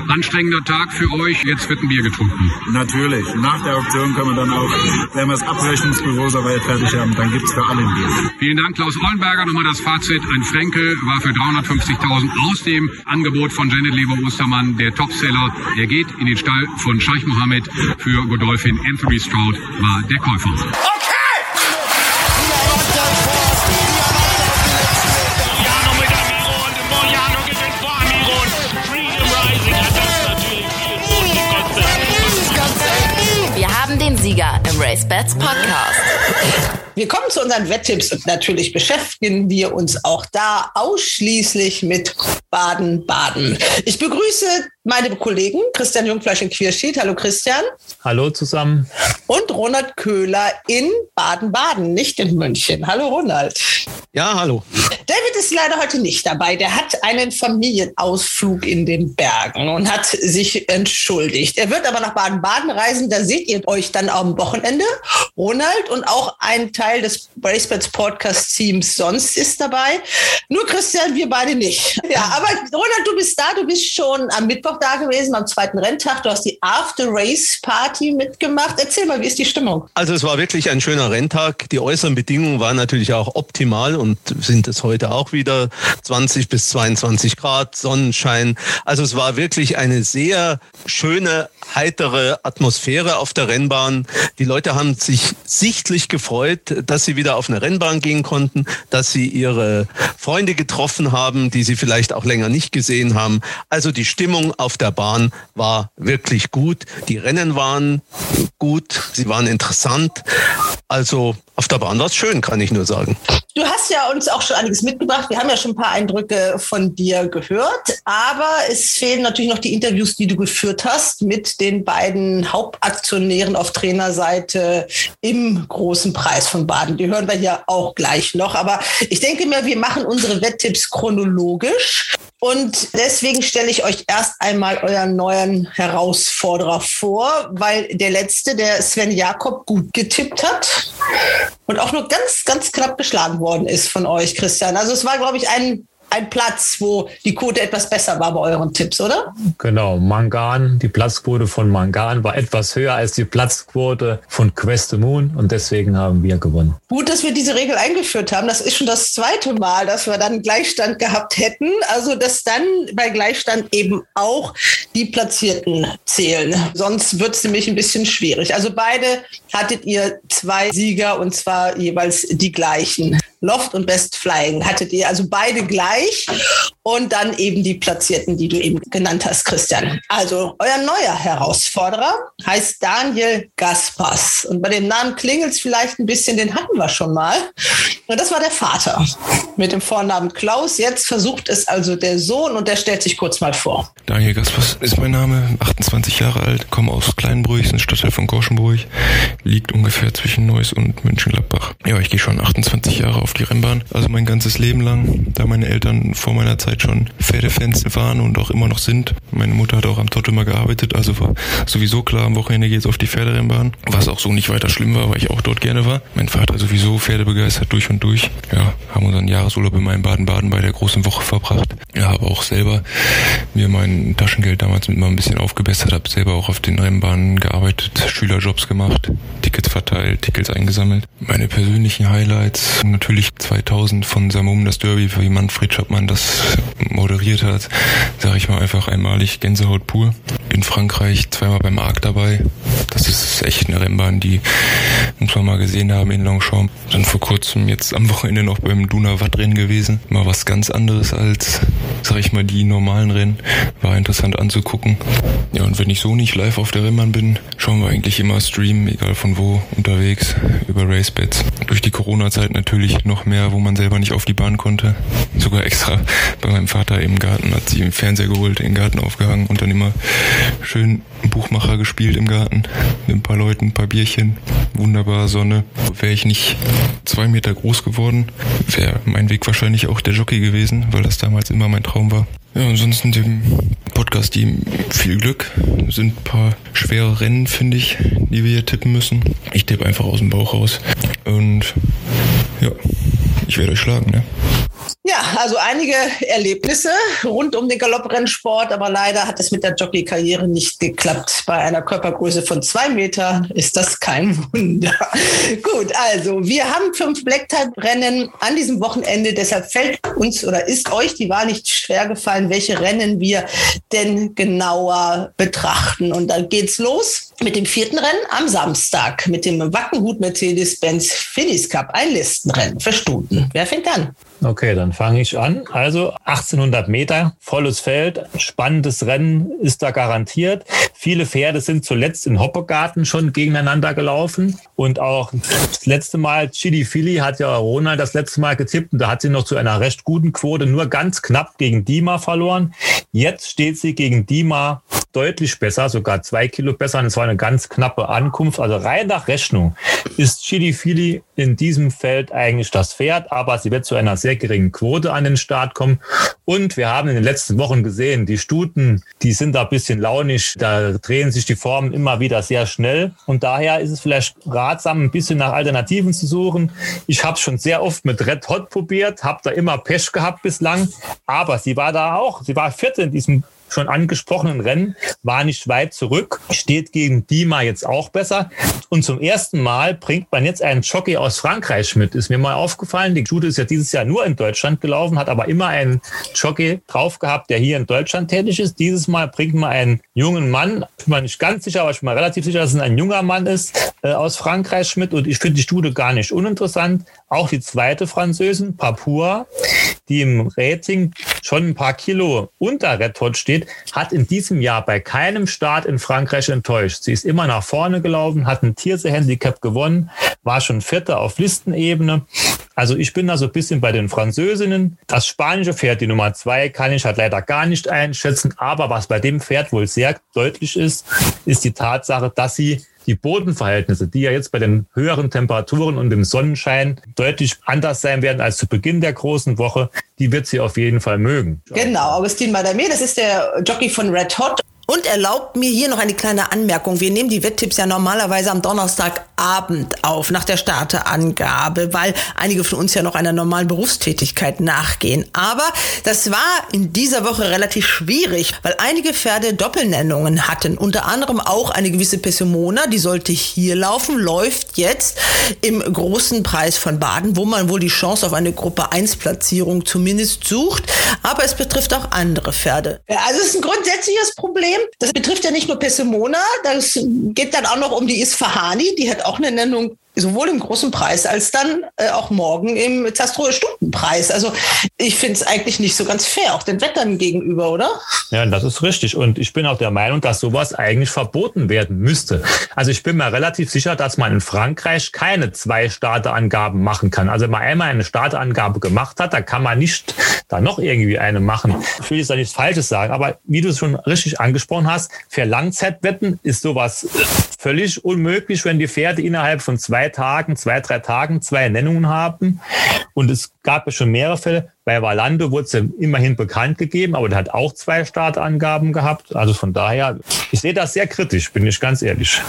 Anstrengender Tag für euch. Jetzt wird ein Bier getrunken. Natürlich. Nach der Auktion können wir dann auch, wenn wir das Abrechnungsbüro soweit fertig haben, dann gibt es für alle ein Bier. Vielen Dank, Klaus Ollenberger. Nochmal das Fazit. Ein Frenkel war für 350.000 aus dem Angebot von Janet Leber-Ostermann der Topseller. Er geht in den Stall von Scheich Mohammed. Für Godolphin Anthony Stroud war der Käufer. Wir Race Bats Podcast. Wir kommen zu unseren Wetttipps und natürlich beschäftigen wir uns auch da ausschließlich mit Baden-Baden. Ich begrüße meine Kollegen Christian Jungfleisch in Quierschied. Hallo Christian. Hallo zusammen. Und Ronald Köhler in Baden-Baden, nicht in München. Hallo Ronald. Ja, hallo. David ist leider heute nicht dabei. Der hat einen Familienausflug in den Bergen und hat sich entschuldigt. Er wird aber nach Baden-Baden reisen. Da seht ihr euch dann am Wochenende. Ronald und auch ein Teil des Bracebats Podcast Teams sonst ist dabei. Nur Christian, wir beide nicht. Ja, aber Ronald, du bist da. Du bist schon am Mittwoch da gewesen, am zweiten Renntag. Du hast die After-Race-Party mitgemacht. Erzähl mal, wie ist die Stimmung? Also es war wirklich ein schöner Renntag. Die äußeren Bedingungen waren natürlich auch optimal und sind es heute auch wieder 20 bis 22 Grad, Sonnenschein. Also es war wirklich eine sehr schöne, heitere Atmosphäre auf der Rennbahn. Die Leute haben sich sichtlich gefreut, dass sie wieder auf eine Rennbahn gehen konnten, dass sie ihre Freunde getroffen haben, die sie vielleicht auch länger nicht gesehen haben. Also die Stimmung auf der Bahn war wirklich gut. Die Rennen waren gut, sie waren interessant. Also auf der Bahn war es schön, kann ich nur sagen. Du hast ja uns auch schon einiges mitgebracht. Wir haben ja schon ein paar Eindrücke von dir gehört, aber es fehlen natürlich noch die Interviews, die du geführt hast mit den beiden Hauptaktionären auf Trainerseite im großen Preis von Baden. Die hören wir ja auch gleich noch. Aber ich denke mir, wir machen unsere Wetttipps chronologisch. Und deswegen stelle ich euch erst einmal euren neuen Herausforderer vor, weil der letzte, der Sven Jakob, gut getippt hat und auch nur ganz, ganz knapp geschlagen worden ist von euch, Christian. Also es war, glaube ich, ein ein Platz, wo die Quote etwas besser war bei euren Tipps, oder? Genau, Mangan, die Platzquote von Mangan war etwas höher als die Platzquote von Quest the Moon und deswegen haben wir gewonnen. Gut, dass wir diese Regel eingeführt haben. Das ist schon das zweite Mal, dass wir dann Gleichstand gehabt hätten. Also, dass dann bei Gleichstand eben auch die Platzierten zählen. Sonst wird es nämlich ein bisschen schwierig. Also beide hattet ihr zwei Sieger und zwar jeweils die gleichen. Loft und Best Flying hattet ihr also beide gleich und dann eben die Platzierten, die du eben genannt hast, Christian. Also euer neuer Herausforderer heißt Daniel Gaspers und bei dem Namen klingelt es vielleicht ein bisschen, den hatten wir schon mal. Und das war der Vater mit dem Vornamen Klaus. Jetzt versucht es also der Sohn und der stellt sich kurz mal vor. Daniel Gaspers ist mein Name, 28 Jahre alt, komme aus Kleinbruch, ist ein Stadtteil von Gorschenburg, liegt ungefähr zwischen Neuss und Mönchengladbach. Ja, ich gehe schon 28 Jahre auf Rennbahn, also mein ganzes Leben lang, da meine Eltern vor meiner Zeit schon Pferdefans waren und auch immer noch sind. Meine Mutter hat auch am Tott immer gearbeitet, also war sowieso klar, am Wochenende geht's auf die Pferderennbahn, was auch so nicht weiter schlimm war, weil ich auch dort gerne war. Mein Vater sowieso Pferdebegeistert durch und durch. Ja, haben unseren Jahresurlaub in meinem Baden-Baden bei der großen Woche verbracht. Ja, habe auch selber mir mein Taschengeld damals mit mal ein bisschen aufgebessert, habe selber auch auf den Rennbahnen gearbeitet, Schülerjobs gemacht, Tickets verteilt, Tickets eingesammelt. Meine persönlichen Highlights natürlich 2000 von Samum das Derby, wie Manfred Schappmann das moderiert hat, sage ich mal einfach einmalig Gänsehaut pur. In Frankreich zweimal beim Arc dabei. Das ist echt eine Rennbahn, die muss man mal gesehen haben in Longchamp. Dann vor kurzem jetzt am Wochenende noch beim Duna Wattrennen gewesen. Mal was ganz anderes als, sag ich mal, die normalen Rennen. War interessant anzugucken. Ja, und wenn ich so nicht live auf der Rennbahn bin, schauen wir eigentlich immer streamen, egal von wo, unterwegs, über Racebets. Durch die Corona-Zeit natürlich noch mehr, wo man selber nicht auf die Bahn konnte. Sogar extra bei meinem Vater im Garten hat sie im Fernseher geholt, in den Garten aufgehangen und dann immer schön Buchmacher gespielt im Garten. Mit ein paar Leuten, ein paar Bierchen. Wunderbare Sonne. Wäre ich nicht zwei Meter groß geworden, wäre mein Weg wahrscheinlich auch der Jockey gewesen, weil das damals immer mein Traum war. Ja, ansonsten dem Podcast Team viel Glück. Sind ein paar schwere Rennen, finde ich, die wir hier tippen müssen. Ich tippe einfach aus dem Bauch raus. Und ja, ich werde euch schlagen, ne? Ja, also einige Erlebnisse rund um den Galopprennsport, aber leider hat es mit der Jockey-Karriere nicht geklappt. Bei einer Körpergröße von zwei Metern ist das kein Wunder. Gut, also wir haben fünf Black-Type-Rennen an diesem Wochenende, deshalb fällt uns oder ist euch die Wahl nicht schwer gefallen, welche Rennen wir denn genauer betrachten. Und dann geht's los mit dem vierten Rennen am Samstag mit dem Wackenhut Mercedes-Benz Phillies Cup, ein Listenrennen für Stunden. Wer fängt an? Okay, dann fange ich an. Also 1800 Meter, volles Feld, spannendes Rennen ist da garantiert. Viele Pferde sind zuletzt in Hoppegarten schon gegeneinander gelaufen und auch das letzte Mal, Chili Philly hat ja Ronald das letzte Mal getippt und da hat sie noch zu einer recht guten Quote nur ganz knapp gegen Dima verloren. Jetzt steht sie gegen Dima deutlich besser, sogar zwei Kilo besser und es war eine ganz knappe Ankunft. Also rein nach Rechnung ist Chili Philly in diesem Feld eigentlich das Pferd, aber sie wird zu einer sehr geringen Quote an den Start kommen. Und wir haben in den letzten Wochen gesehen, die Stuten, die sind da ein bisschen launisch, da drehen sich die Formen immer wieder sehr schnell. Und daher ist es vielleicht ratsam, ein bisschen nach Alternativen zu suchen. Ich habe es schon sehr oft mit Red Hot probiert, habe da immer Pech gehabt bislang, aber sie war da auch, sie war vierte in diesem schon angesprochenen Rennen war nicht weit zurück, steht gegen Dima jetzt auch besser. Und zum ersten Mal bringt man jetzt einen Jockey aus Frankreich mit. Ist mir mal aufgefallen. Die Jude ist ja dieses Jahr nur in Deutschland gelaufen, hat aber immer einen Jockey drauf gehabt, der hier in Deutschland tätig ist. Dieses Mal bringt man einen jungen Mann, ich bin mir nicht ganz sicher, aber ich bin mir relativ sicher, dass es ein junger Mann ist, äh, aus Frankreich mit. Und ich finde die Studie gar nicht uninteressant. Auch die zweite Französin, Papua, die im Rating schon ein paar Kilo unter Red Hot steht, hat in diesem Jahr bei keinem Start in Frankreich enttäuscht. Sie ist immer nach vorne gelaufen, hat ein Tierse-Handicap gewonnen, war schon Vierte auf Listenebene. Also ich bin da so ein bisschen bei den Französinnen. Das spanische Pferd, die Nummer zwei, kann ich halt leider gar nicht einschätzen. Aber was bei dem Pferd wohl sehr deutlich ist, ist die Tatsache, dass sie die Bodenverhältnisse, die ja jetzt bei den höheren Temperaturen und dem Sonnenschein deutlich anders sein werden als zu Beginn der großen Woche, die wird sie auf jeden Fall mögen. Genau, Augustin Madame, das ist der Jockey von Red Hot. Und erlaubt mir hier noch eine kleine Anmerkung. Wir nehmen die Wetttipps ja normalerweise am Donnerstagabend auf, nach der Starterangabe, weil einige von uns ja noch einer normalen Berufstätigkeit nachgehen. Aber das war in dieser Woche relativ schwierig, weil einige Pferde Doppelnennungen hatten. Unter anderem auch eine gewisse Pessimona, die sollte hier laufen, läuft jetzt im großen Preis von Baden, wo man wohl die Chance auf eine Gruppe 1 Platzierung zumindest sucht. Aber es betrifft auch andere Pferde. Ja, also es ist ein grundsätzliches Problem. Das betrifft ja nicht nur Pessimona, das geht dann auch noch um die Isfahani, die hat auch eine Nennung sowohl im großen Preis als dann äh, auch morgen im Zastroer Stundenpreis. Also ich finde es eigentlich nicht so ganz fair, auch den Wettern gegenüber, oder? Ja, das ist richtig. Und ich bin auch der Meinung, dass sowas eigentlich verboten werden müsste. Also ich bin mir relativ sicher, dass man in Frankreich keine zwei Starteangaben machen kann. Also wenn man einmal eine Starteangabe gemacht hat, dann kann man nicht da noch irgendwie eine machen. Ich will jetzt da nichts Falsches sagen, aber wie du es schon richtig angesprochen hast, für Langzeitwetten ist sowas völlig unmöglich, wenn die Pferde innerhalb von zwei Tagen, zwei, drei Tagen zwei Nennungen haben. Und es gab ja schon mehrere Fälle. Bei Valando wurde es ja immerhin bekannt gegeben, aber der hat auch zwei Startangaben gehabt. Also von daher, ich sehe das sehr kritisch, bin ich ganz ehrlich.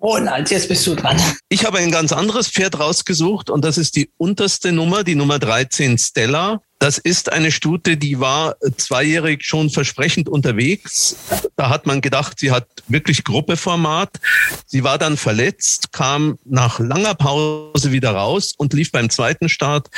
Ronald, jetzt bist du dran. Ich habe ein ganz anderes Pferd rausgesucht und das ist die unterste Nummer, die Nummer 13 Stella. Das ist eine Stute, die war zweijährig schon versprechend unterwegs. Da hat man gedacht, sie hat wirklich Gruppeformat. Sie war dann verletzt, kam nach langer Pause wieder raus und lief beim zweiten Start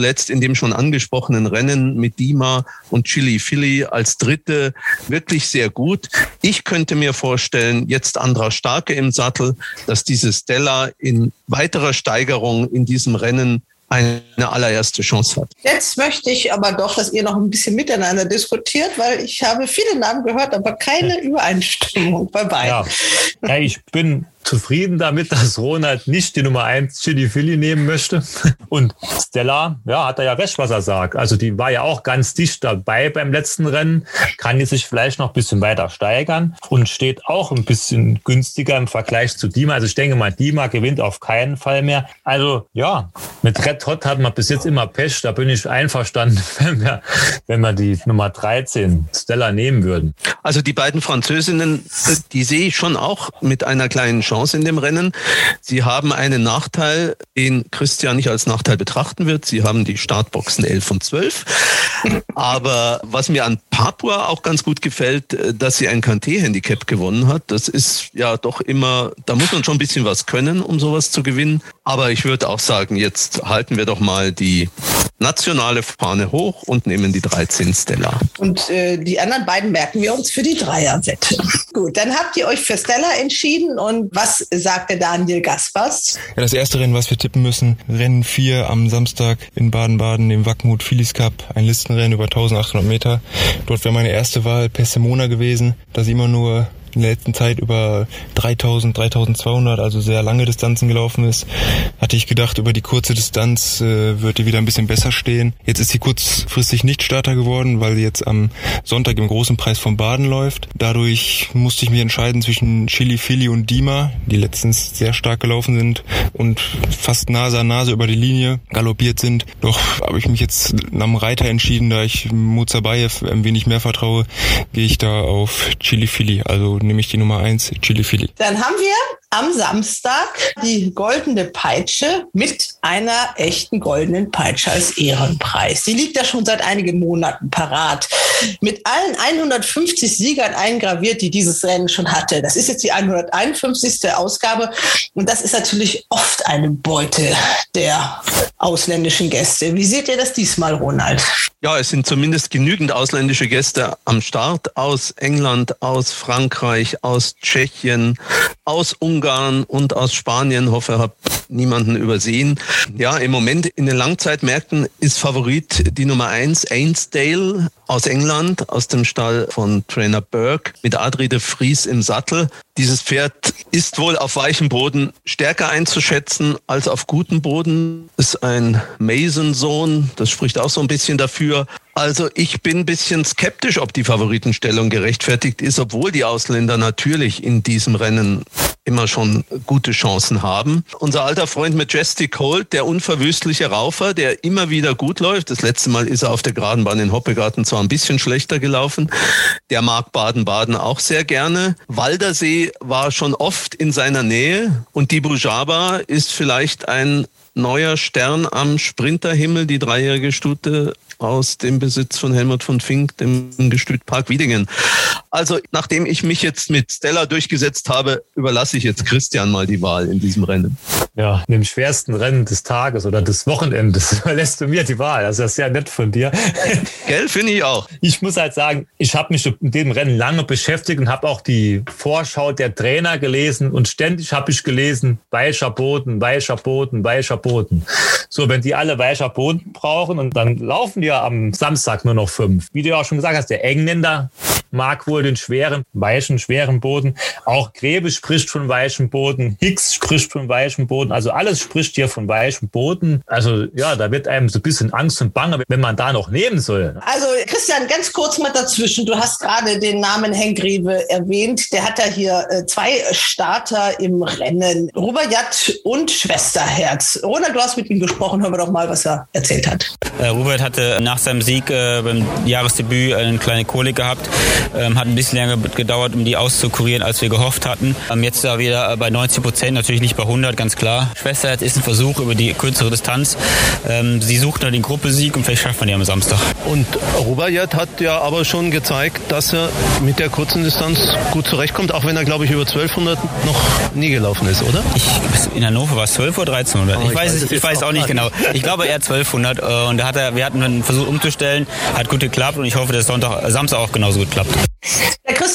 zuletzt in dem schon angesprochenen Rennen mit Dima und Chili Philly als dritte wirklich sehr gut. Ich könnte mir vorstellen, jetzt Andra Starke im Sattel, dass diese Stella in weiterer Steigerung in diesem Rennen eine allererste Chance hat. Jetzt möchte ich aber doch, dass ihr noch ein bisschen miteinander diskutiert, weil ich habe viele Namen gehört, aber keine Übereinstimmung bei beiden. Ja, ja ich bin zufrieden damit, dass Ronald nicht die Nummer 1 Chili Philly nehmen möchte. Und Stella, ja, hat er ja recht, was er sagt. Also die war ja auch ganz dicht dabei beim letzten Rennen, kann die sich vielleicht noch ein bisschen weiter steigern und steht auch ein bisschen günstiger im Vergleich zu Dima. Also ich denke mal, Dima gewinnt auf keinen Fall mehr. Also ja, mit Red Hot hat man bis jetzt immer Pech. Da bin ich einverstanden, wenn wir, wenn wir die Nummer 13 Stella nehmen würden. Also die beiden Französinnen, die sehe ich schon auch mit einer kleinen Chance in dem Rennen. Sie haben einen Nachteil, den Christian nicht als Nachteil betrachten wird. Sie haben die Startboxen 11 und 12. Aber was mir an Papua auch ganz gut gefällt, äh, dass sie ein KT-Handicap gewonnen hat. Das ist ja doch immer, da muss man schon ein bisschen was können, um sowas zu gewinnen. Aber ich würde auch sagen, jetzt halten wir doch mal die nationale Fahne hoch und nehmen die 13 Stella. Und äh, die anderen beiden merken wir uns für die Dreierwette. Gut, dann habt ihr euch für Stella entschieden und was sagte Daniel Gaspers? Ja, das erste Rennen, was wir tippen müssen, Rennen 4 am Samstag in Baden-Baden, im Wackmut Phillies Cup, ein Listenrennen über 1800 Meter. Dort wäre meine erste Wahl Pessimona gewesen, da sie immer nur in der letzten Zeit über 3000, 3200, also sehr lange Distanzen gelaufen ist, hatte ich gedacht, über die kurze Distanz äh, wird die wieder ein bisschen besser stehen. Jetzt ist sie kurzfristig nicht Starter geworden, weil sie jetzt am Sonntag im großen Preis von Baden läuft. Dadurch musste ich mich entscheiden zwischen Chili, Philly und Dima, die letztens sehr stark gelaufen sind und fast Nase an Nase über die Linie galoppiert sind. Doch habe ich mich jetzt am Reiter entschieden, da ich Muzabayev ein wenig mehr vertraue, gehe ich da auf Chili, Philly. Also nehme ich die Nummer eins, Chili Philly. Dann haben wir am Samstag die goldene Peitsche mit einer echten goldenen Peitsche als Ehrenpreis. Die liegt ja schon seit einigen Monaten parat. Mit allen 150 Siegern eingraviert, die dieses Rennen schon hatte. Das ist jetzt die 151. Ausgabe und das ist natürlich oft eine Beute der ausländischen Gäste. Wie seht ihr das diesmal, Ronald? Ja, es sind zumindest genügend ausländische Gäste am Start aus England, aus Frankreich, aus Tschechien, aus Ungarn und aus Spanien. Hoffe, habe niemanden übersehen. Ja, im Moment in den Langzeitmärkten ist Favorit die Nummer eins Ainsdale aus England, aus dem Stall von Trainer Burke mit Adri de Vries im Sattel. Dieses Pferd ist wohl auf weichem Boden stärker einzuschätzen als auf gutem Boden. Ist ein Mason-Sohn, das spricht auch so ein bisschen dafür. Also ich bin ein bisschen skeptisch, ob die Favoritenstellung gerechtfertigt ist, obwohl die Ausländer natürlich in diesem Rennen immer schon gute Chancen haben. Unser alter Freund Majestic Holt, der unverwüstliche Raufer, der immer wieder gut läuft. Das letzte Mal ist er auf der geraden Bahn in Hoppegarten zwar ein bisschen schlechter gelaufen. Der mag Baden-Baden auch sehr gerne. Waldersee war schon oft in seiner Nähe und die Bujaba ist vielleicht ein neuer Stern am Sprinterhimmel, die dreijährige Stute aus dem Besitz von Helmut von Fink, dem Gestüt Park Wiedingen. Also, nachdem ich mich jetzt mit Stella durchgesetzt habe, überlasse ich jetzt Christian mal die Wahl in diesem Rennen. Ja, in dem schwersten Rennen des Tages oder des Wochenendes überlässt du mir die Wahl. Das ist sehr nett von dir. Gell, finde ich auch. Ich muss halt sagen, ich habe mich mit dem Rennen lange beschäftigt und habe auch die Vorschau der Trainer gelesen und ständig habe ich gelesen, weicher Boden, weicher Boden, weicher Boden. So, wenn die alle weicher Boden brauchen und dann laufen die am Samstag nur noch fünf. Wie du ja auch schon gesagt hast, der Engländer mag wohl den schweren, weichen, schweren Boden. Auch Grebe spricht von weichem Boden. Hicks spricht von weichem Boden. Also alles spricht hier von weichem Boden. Also ja, da wird einem so ein bisschen Angst und Bange, wenn man da noch nehmen soll. Also Christian, ganz kurz mal dazwischen. Du hast gerade den Namen Henk Grebe erwähnt. Der hat ja hier äh, zwei Starter im Rennen. Rubayat und Schwesterherz. Ronald, du hast mit ihm gesprochen. Hören wir doch mal, was er erzählt hat. Äh, Robert hatte nach seinem Sieg äh, beim Jahresdebüt eine kleine Kolik gehabt. Ähm, hat ein bisschen länger gedauert, um die auszukurieren, als wir gehofft hatten. Ähm, jetzt da wieder bei 90 Prozent, natürlich nicht bei 100, ganz klar. Schwester ist ein Versuch über die kürzere Distanz. Ähm, sie sucht noch den Gruppesieg und vielleicht schafft man die am Samstag. Und Rubayat hat ja aber schon gezeigt, dass er mit der kurzen Distanz gut zurechtkommt, auch wenn er, glaube ich, über 1200 noch nie gelaufen ist, oder? Ich, in Hannover war es 12 oder 1300. Oh, ich, ich, weiß, weiß ich weiß auch nicht genau. Ich glaube eher 1200 äh, und da hat er, wir hatten einen Versuch umzustellen, hat gut geklappt und ich hoffe, dass Sonntag, Samstag auch genauso gut klappt.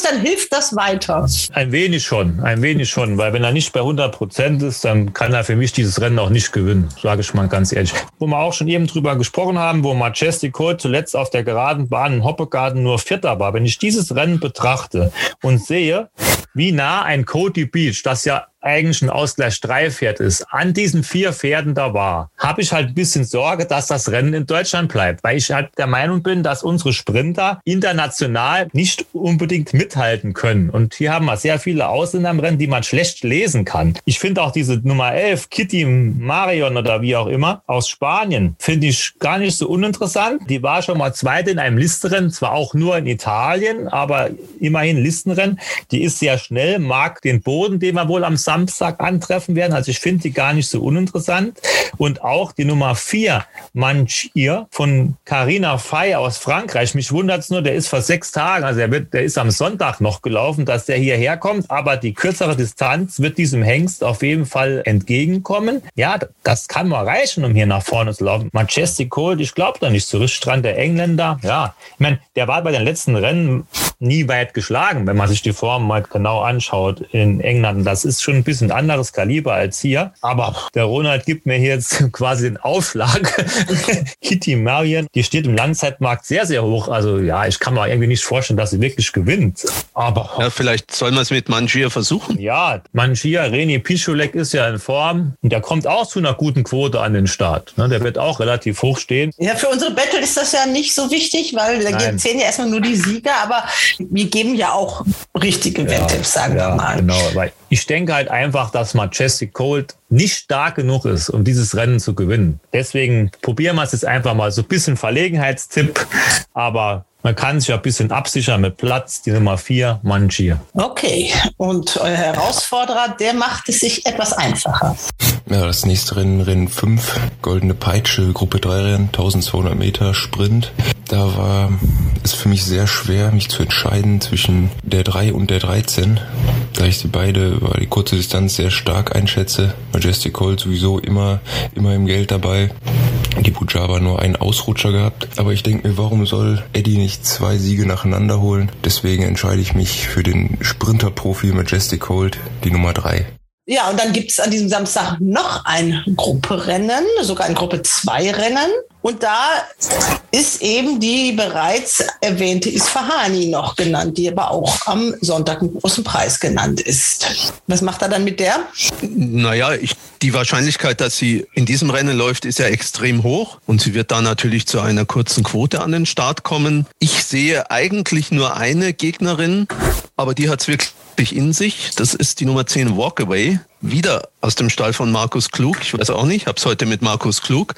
Christian, hilft das weiter? Ein wenig schon, ein wenig schon, weil wenn er nicht bei 100 Prozent ist, dann kann er für mich dieses Rennen auch nicht gewinnen, sage ich mal ganz ehrlich. Wo wir auch schon eben drüber gesprochen haben, wo Majestic Cole zuletzt auf der geraden Bahn in Hoppegarten nur Vierter war. Wenn ich dieses Rennen betrachte und sehe, wie nah ein Cody Beach, das ja eigentlich ein Ausgleich 3 Pferd ist, an diesen vier Pferden da war, habe ich halt ein bisschen Sorge, dass das Rennen in Deutschland bleibt, weil ich halt der Meinung bin, dass unsere Sprinter international nicht unbedingt mithalten können. Und hier haben wir sehr viele Ausländer im Rennen, die man schlecht lesen kann. Ich finde auch diese Nummer 11, Kitty Marion oder wie auch immer, aus Spanien, finde ich gar nicht so uninteressant. Die war schon mal zweite in einem Listenrennen, zwar auch nur in Italien, aber immerhin Listenrennen. Die ist sehr schnell, mag den Boden, den wir wohl am Samstag antreffen werden. Also ich finde die gar nicht so uninteressant. Und auch die Nummer vier, Manchir von Carina Fay aus Frankreich. Mich wundert es nur, der ist vor sechs Tagen, also der, wird, der ist am Sonntag noch gelaufen, dass der hierher kommt. Aber die kürzere Distanz wird diesem Hengst auf jeden Fall entgegenkommen. Ja, das kann mal reichen, um hier nach vorne zu laufen. Majestic Cold, ich glaube da nicht richtig dran. Der Engländer, ja, ich meine, der war bei den letzten Rennen nie weit geschlagen, wenn man sich die Form mal genau anschaut in England. Das ist schon bisschen anderes Kaliber als hier. Aber der Ronald gibt mir hier jetzt quasi den Aufschlag. Kitty Marion, die steht im Langzeitmarkt sehr, sehr hoch. Also ja, ich kann mir irgendwie nicht vorstellen, dass sie wirklich gewinnt. Aber. Ja, vielleicht soll man es mit Mangier versuchen. Ja, Mangier, Reni Pischulek ist ja in Form. Und der kommt auch zu einer guten Quote an den Start. Ne, der wird auch relativ hoch stehen. Ja, für unsere Battle ist das ja nicht so wichtig, weil da zählen ja erstmal nur die Sieger, aber wir geben ja auch richtige ja, Wetttipps, sagen ja, wir mal. Genau, weil ich denke halt einfach, dass Majestic Cold nicht stark genug ist, um dieses Rennen zu gewinnen. Deswegen probieren wir es jetzt einfach mal so ein bisschen Verlegenheitstipp, aber man kann sich ein bisschen absichern mit Platz, die Nummer 4, Mangier. Okay, und euer Herausforderer, der macht es sich etwas einfacher. Ja, das nächste Rennen, Rennen 5, Goldene Peitsche, Gruppe 3 Rennen, 1200 Meter Sprint. Da war es für mich sehr schwer, mich zu entscheiden zwischen der 3 und der 13, da ich sie beide über die kurze Distanz sehr stark einschätze. Majestic Cold sowieso immer, immer im Geld dabei. Die Pujaba nur einen Ausrutscher gehabt. Aber ich denke mir, warum soll Eddie nicht zwei Siege nacheinander holen? Deswegen entscheide ich mich für den Sprinter-Profi Majestic Cold, die Nummer 3. Ja, und dann gibt es an diesem Samstag noch ein Grupperennen, sogar ein Gruppe 2 Rennen. Und da ist eben die bereits erwähnte Isfahani noch genannt, die aber auch am Sonntag im großen Preis genannt ist. Was macht er dann mit der? Naja, ich, die Wahrscheinlichkeit, dass sie in diesem Rennen läuft, ist ja extrem hoch. Und sie wird da natürlich zu einer kurzen Quote an den Start kommen. Ich sehe eigentlich nur eine Gegnerin, aber die hat es wirklich in sich. Das ist die Nummer 10 Walkaway. Wieder aus dem Stall von Markus Klug. Ich weiß auch nicht, habe es heute mit Markus Klug.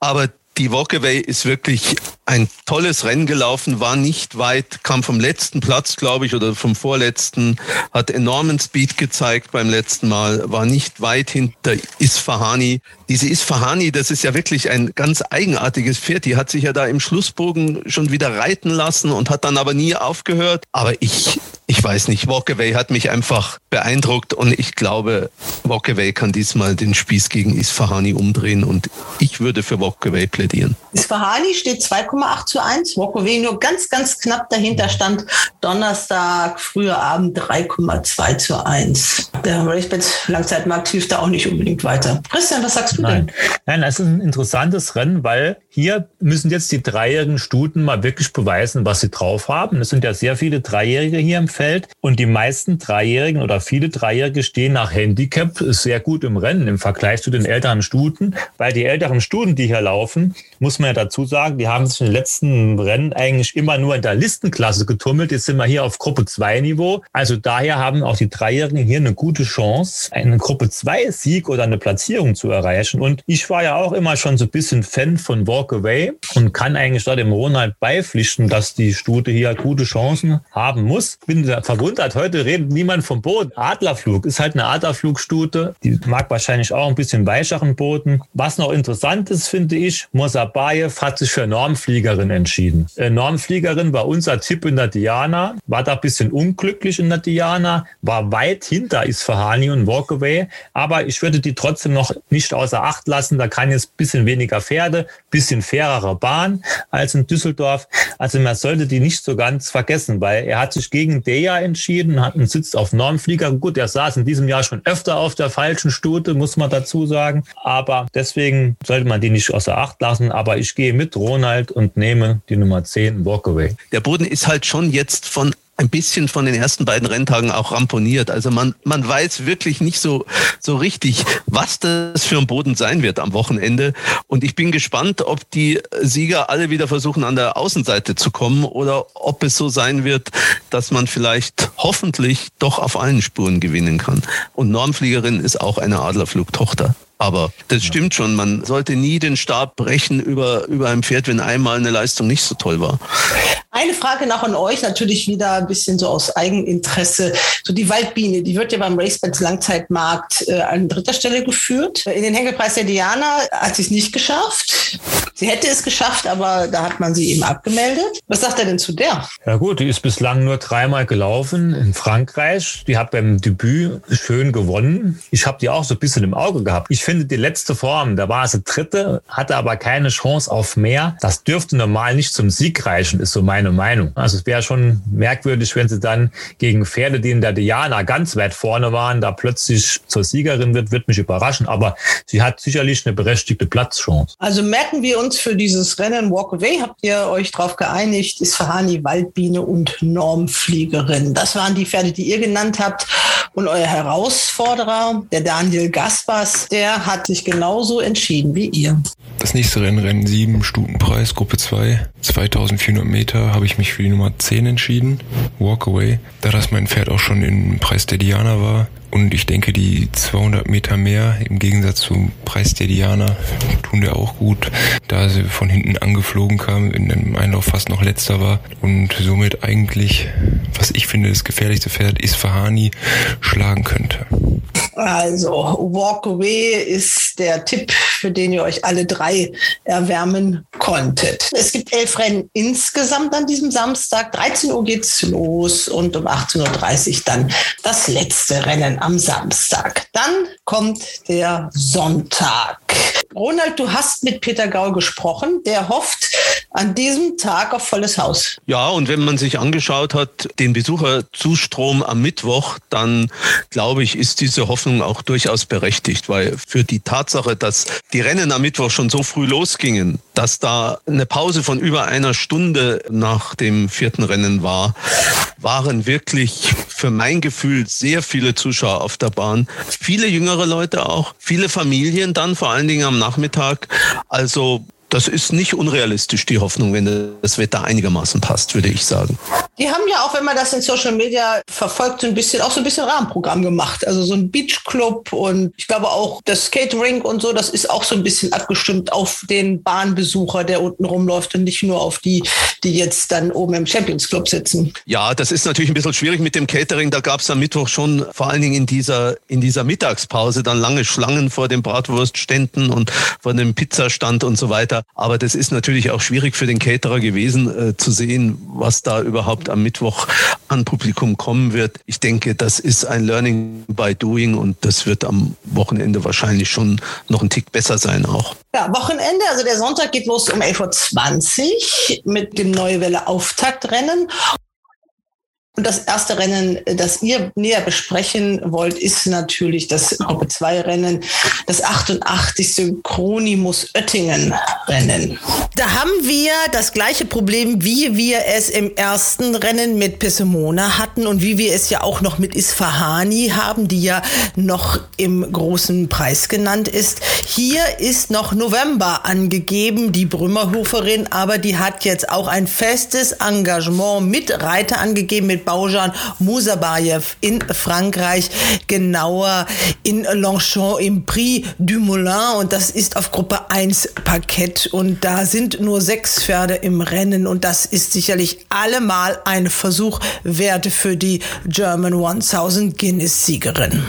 Aber die Walkaway ist wirklich ein tolles Rennen gelaufen, war nicht weit, kam vom letzten Platz, glaube ich, oder vom vorletzten, hat enormen Speed gezeigt beim letzten Mal, war nicht weit hinter Isfahani. Diese Isfahani, das ist ja wirklich ein ganz eigenartiges Pferd. Die hat sich ja da im Schlussbogen schon wieder reiten lassen und hat dann aber nie aufgehört. Aber ich, ich weiß nicht, Walkaway hat mich einfach beeindruckt und ich glaube, Walkaway kann diesmal den Spieß gegen Isfahani umdrehen und ich würde für Walkaway plädieren. Isfahani steht 2,8 zu 1, Walkaway nur ganz, ganz knapp dahinter stand Donnerstag, früher Abend 3,2 zu 1. Der Racebets Langzeitmarkt hilft da auch nicht unbedingt weiter. Christian, was sagst du Nein. denn? Nein, das ist ein interessantes Rennen, weil hier müssen jetzt die dreijährigen Stuten mal wirklich beweisen, was sie drauf haben. Es sind ja sehr viele Dreijährige hier im Feld und die meisten Dreijährigen oder viele Dreijährige stehen nach Handicap sehr gut im Rennen im Vergleich zu den älteren Stuten, weil die älteren Stuten, die hier laufen, muss man ja dazu sagen, die haben sich in den letzten Rennen eigentlich immer nur in der Listenklasse getummelt. Jetzt sind wir hier auf Gruppe 2 Niveau. Also daher haben auch die Dreijährigen hier eine gute Chance, einen Gruppe 2 Sieg oder eine Platzierung zu erreichen. Und ich war ja auch immer schon so ein bisschen Fan von Walk Away und kann eigentlich da dem Ronald beipflichten, dass die Stute hier gute Chancen haben muss. Bin verwundert, heute redet niemand vom Boden. Adlerflug ist halt eine Adlerflugstute. Die mag wahrscheinlich auch ein bisschen weicheren Boden. Was noch interessant ist, finde ich, Mosabayev hat sich für Normfliegerin entschieden. Äh, Normfliegerin war unser Tipp in der Diana, war da ein bisschen unglücklich in der Diana, war weit hinter Isfahani und Walkaway, aber ich würde die trotzdem noch nicht außer Acht lassen. Da kann jetzt ein bisschen weniger Pferde, bisschen fairere Bahn als in Düsseldorf. Also man sollte die nicht so ganz vergessen, weil er hat sich gegen Deja entschieden, hat einen Sitz auf Normflieger. Gut, er saß in diesem Jahr schon öfter auf der falschen Stute, muss man dazu sagen. Aber deswegen sollte man die nicht außer Acht lassen. Aber ich gehe mit Ronald und nehme die Nummer 10 Walkaway. Der Boden ist halt schon jetzt von ein bisschen von den ersten beiden Renntagen auch ramponiert. Also man, man weiß wirklich nicht so, so richtig, was das für ein Boden sein wird am Wochenende. Und ich bin gespannt, ob die Sieger alle wieder versuchen, an der Außenseite zu kommen oder ob es so sein wird, dass man vielleicht hoffentlich doch auf allen Spuren gewinnen kann. Und Normfliegerin ist auch eine Adlerflugtochter. Aber das stimmt schon. Man sollte nie den Stab brechen über, über ein Pferd, wenn einmal eine Leistung nicht so toll war. Eine Frage noch an euch, natürlich wieder ein bisschen so aus Eigeninteresse. So die Waldbiene, die wird ja beim RaceBets Langzeitmarkt äh, an dritter Stelle geführt. In den Hängepreis der Diana hat sie es nicht geschafft. Sie hätte es geschafft, aber da hat man sie eben abgemeldet. Was sagt er denn zu der? Ja gut, die ist bislang nur dreimal gelaufen in Frankreich. Die hat beim Debüt schön gewonnen. Ich habe die auch so ein bisschen im Auge gehabt. Ich finde die letzte Form, da war sie dritte, hatte aber keine Chance auf mehr. Das dürfte normal nicht zum Sieg reichen, ist so meine Meinung. Also es wäre schon merkwürdig, wenn sie dann gegen Pferde, die in der Diana ganz weit vorne waren, da plötzlich zur Siegerin wird, wird mich überraschen. Aber sie hat sicherlich eine berechtigte Platzchance. Also merken wir uns für dieses Rennen Walk Away, habt ihr euch darauf geeinigt, ist Fahani Waldbiene und Normfliegerin. Das waren die Pferde, die ihr genannt habt. Und euer Herausforderer, der Daniel Gaspers, der hat sich genauso entschieden wie ihr. Das nächste Rennen, Rennen 7, Stutenpreis, Gruppe 2, 2400 Meter, habe ich mich für die Nummer 10 entschieden, Walkaway. Da das mein Pferd auch schon im Preis der Diana war, und ich denke, die 200 Meter mehr im Gegensatz zum Preis der Diana tun der auch gut, da sie von hinten angeflogen kam, in einem Einlauf fast noch letzter war. Und somit eigentlich, was ich finde, das gefährlichste Pferd Isfahani schlagen könnte. Also, Walk Away ist der Tipp, für den ihr euch alle drei erwärmen konntet. Es gibt elf Rennen insgesamt an diesem Samstag. 13 Uhr geht's los und um 18.30 Uhr dann das letzte Rennen am Samstag. Dann kommt der Sonntag. Ronald, du hast mit Peter Gaul gesprochen. Der hofft an diesem Tag auf volles Haus. Ja, und wenn man sich angeschaut hat, den Besucherzustrom am Mittwoch, dann glaube ich, ist diese Hoffnung auch durchaus berechtigt, weil für die Tatsache, dass die Rennen am Mittwoch schon so früh losgingen, dass da eine Pause von über einer Stunde nach dem vierten Rennen war, waren wirklich für mein Gefühl sehr viele Zuschauer auf der Bahn. Viele jüngere Leute auch, viele Familien dann vor allen Dingen am Nachmittag. Also das ist nicht unrealistisch, die Hoffnung, wenn das Wetter einigermaßen passt, würde ich sagen. Die haben ja auch, wenn man das in Social Media verfolgt, so ein bisschen, auch so ein bisschen Rahmenprogramm gemacht. Also so ein Beachclub und ich glaube auch das Skatering und so, das ist auch so ein bisschen abgestimmt auf den Bahnbesucher, der unten rumläuft und nicht nur auf die, die jetzt dann oben im Champions Club sitzen. Ja, das ist natürlich ein bisschen schwierig mit dem Catering. Da gab es am Mittwoch schon vor allen Dingen in dieser, in dieser Mittagspause dann lange Schlangen vor den Bratwurstständen und vor dem Pizzastand und so weiter. Aber das ist natürlich auch schwierig für den Caterer gewesen, äh, zu sehen, was da überhaupt am Mittwoch an Publikum kommen wird. Ich denke, das ist ein Learning by Doing und das wird am Wochenende wahrscheinlich schon noch ein Tick besser sein auch. Ja, Wochenende, also der Sonntag geht los um 11.20 Uhr mit dem Neue Welle Auftaktrennen. Und das erste Rennen, das ihr näher besprechen wollt, ist natürlich das Gruppe 2 Rennen, das 88. Chronimus Oettingen Rennen. Da haben wir das gleiche Problem, wie wir es im ersten Rennen mit Pessimona hatten und wie wir es ja auch noch mit Isfahani haben, die ja noch im großen Preis genannt ist. Hier ist noch November angegeben, die Brümmerhoferin, aber die hat jetzt auch ein festes Engagement mit Reiter angegeben, mit Baujan Musabayev in Frankreich, genauer in Longchamp im Prix du Moulin. Und das ist auf Gruppe 1 Parkett. Und da sind nur sechs Pferde im Rennen. Und das ist sicherlich allemal ein Versuch wert für die German 1000 Guinness Siegerin.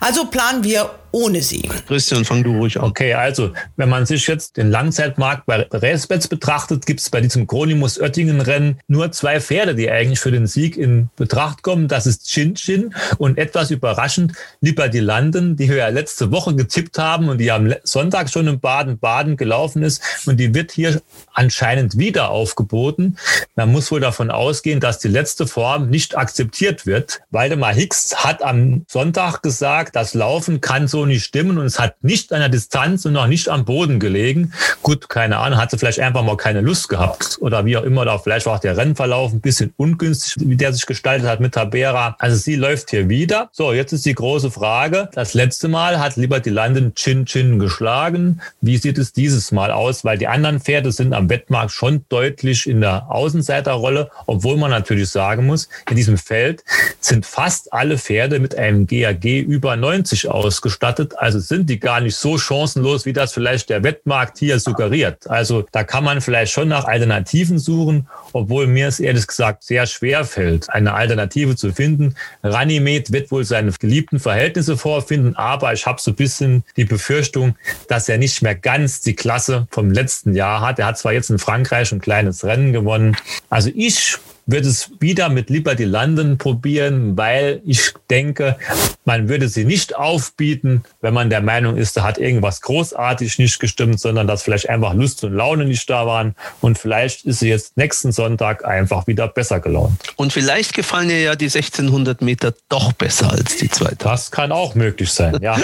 Also planen wir ohne sie. Christian, fang du ruhig an. Okay, also wenn man sich jetzt den Langzeitmarkt bei Racebets betrachtet, gibt es bei diesem Kronimus Oettingen Rennen nur zwei Pferde, die eigentlich für den Sieg in Betracht kommen. Das ist Chin Chin und etwas überraschend Liberty London, die wir ja letzte Woche getippt haben und die am Sonntag schon in Baden-Baden gelaufen ist und die wird hier anscheinend wieder aufgeboten. Man muss wohl davon ausgehen, dass die letzte Form nicht akzeptiert wird. Waldemar Hicks hat am Sonntag gesagt, das Laufen kann so nicht stimmen und es hat nicht an der Distanz und auch nicht am Boden gelegen. Gut, keine Ahnung, hat sie vielleicht einfach mal keine Lust gehabt oder wie auch immer, oder vielleicht war auch der Rennverlauf ein bisschen ungünstig, wie der sich gestaltet hat mit Tabera. Also sie läuft hier wieder. So, jetzt ist die große Frage. Das letzte Mal hat Liberty London Chin Chin geschlagen. Wie sieht es dieses Mal aus? Weil die anderen Pferde sind am Wettmarkt schon deutlich in der Außenseiterrolle, obwohl man natürlich sagen muss, in diesem Feld sind fast alle Pferde mit einem GAG über 90 ausgestattet betrachtet, also sind die gar nicht so chancenlos, wie das vielleicht der Wettmarkt hier suggeriert. Also da kann man vielleicht schon nach Alternativen suchen, obwohl mir es ehrlich gesagt sehr schwer fällt, eine Alternative zu finden. Ranimed wird wohl seine geliebten Verhältnisse vorfinden, aber ich habe so ein bisschen die Befürchtung, dass er nicht mehr ganz die Klasse vom letzten Jahr hat. Er hat zwar jetzt in Frankreich ein kleines Rennen gewonnen. Also ich wird es wieder mit Liberty London probieren, weil ich denke, man würde sie nicht aufbieten, wenn man der Meinung ist, da hat irgendwas großartig nicht gestimmt, sondern dass vielleicht einfach Lust und Laune nicht da waren. Und vielleicht ist sie jetzt nächsten Sonntag einfach wieder besser gelaunt. Und vielleicht gefallen ihr ja die 1600 Meter doch besser als die zweite. Das kann auch möglich sein, ja.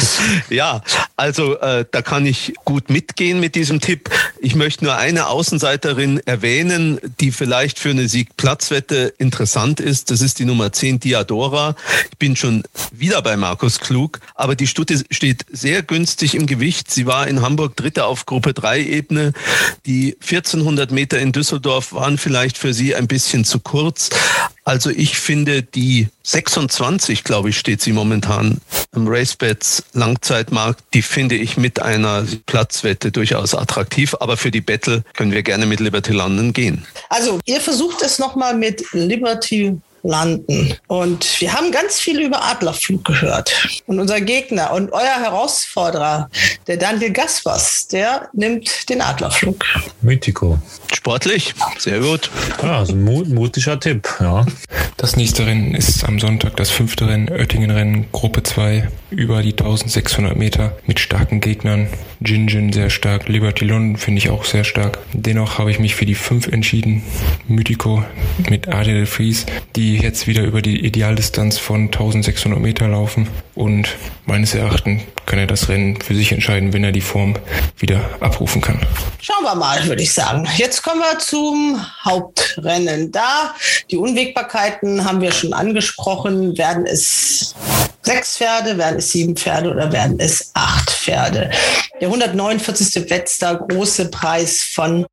ja, also äh, da kann ich gut mitgehen mit diesem Tipp. Ich möchte nur eine Außenseiterin erwähnen, die vielleicht für eine Sieg Platzwette interessant ist, das ist die Nummer 10 Diadora. Ich bin schon wieder bei Markus Klug, aber die Stute steht sehr günstig im Gewicht. Sie war in Hamburg Dritte auf Gruppe 3 Ebene. Die 1400 Meter in Düsseldorf waren vielleicht für sie ein bisschen zu kurz. Also ich finde die 26, glaube ich, steht sie momentan im Racebets Langzeitmarkt. Die finde ich mit einer Platzwette durchaus attraktiv. Aber für die Battle können wir gerne mit Liberty London gehen. Also ihr versucht es nochmal mit Liberty landen. Und wir haben ganz viel über Adlerflug gehört. Und unser Gegner und euer Herausforderer, der Daniel Gaspers, der nimmt den Adlerflug. Mythico. Sportlich, sehr gut. Ja, also ein mut mutiger Tipp, ja. Das nächste Rennen ist am Sonntag das fünfte Rennen, Oettingen-Rennen, Gruppe 2, über die 1600 Meter mit starken Gegnern. Jin Jin sehr stark, Liberty London finde ich auch sehr stark. Dennoch habe ich mich für die 5 entschieden. Mythico mit Adel Fries, die jetzt wieder über die Idealdistanz von 1600 Meter laufen. Und meines Erachtens kann er das Rennen für sich entscheiden, wenn er die Form wieder abrufen kann. Schauen wir mal, würde ich sagen. Jetzt kommen wir zum Hauptrennen. Da die Unwägbarkeiten haben wir schon angesprochen. Werden es sechs Pferde, werden es sieben Pferde oder werden es acht Pferde? Der 149. Wetzlar große Preis von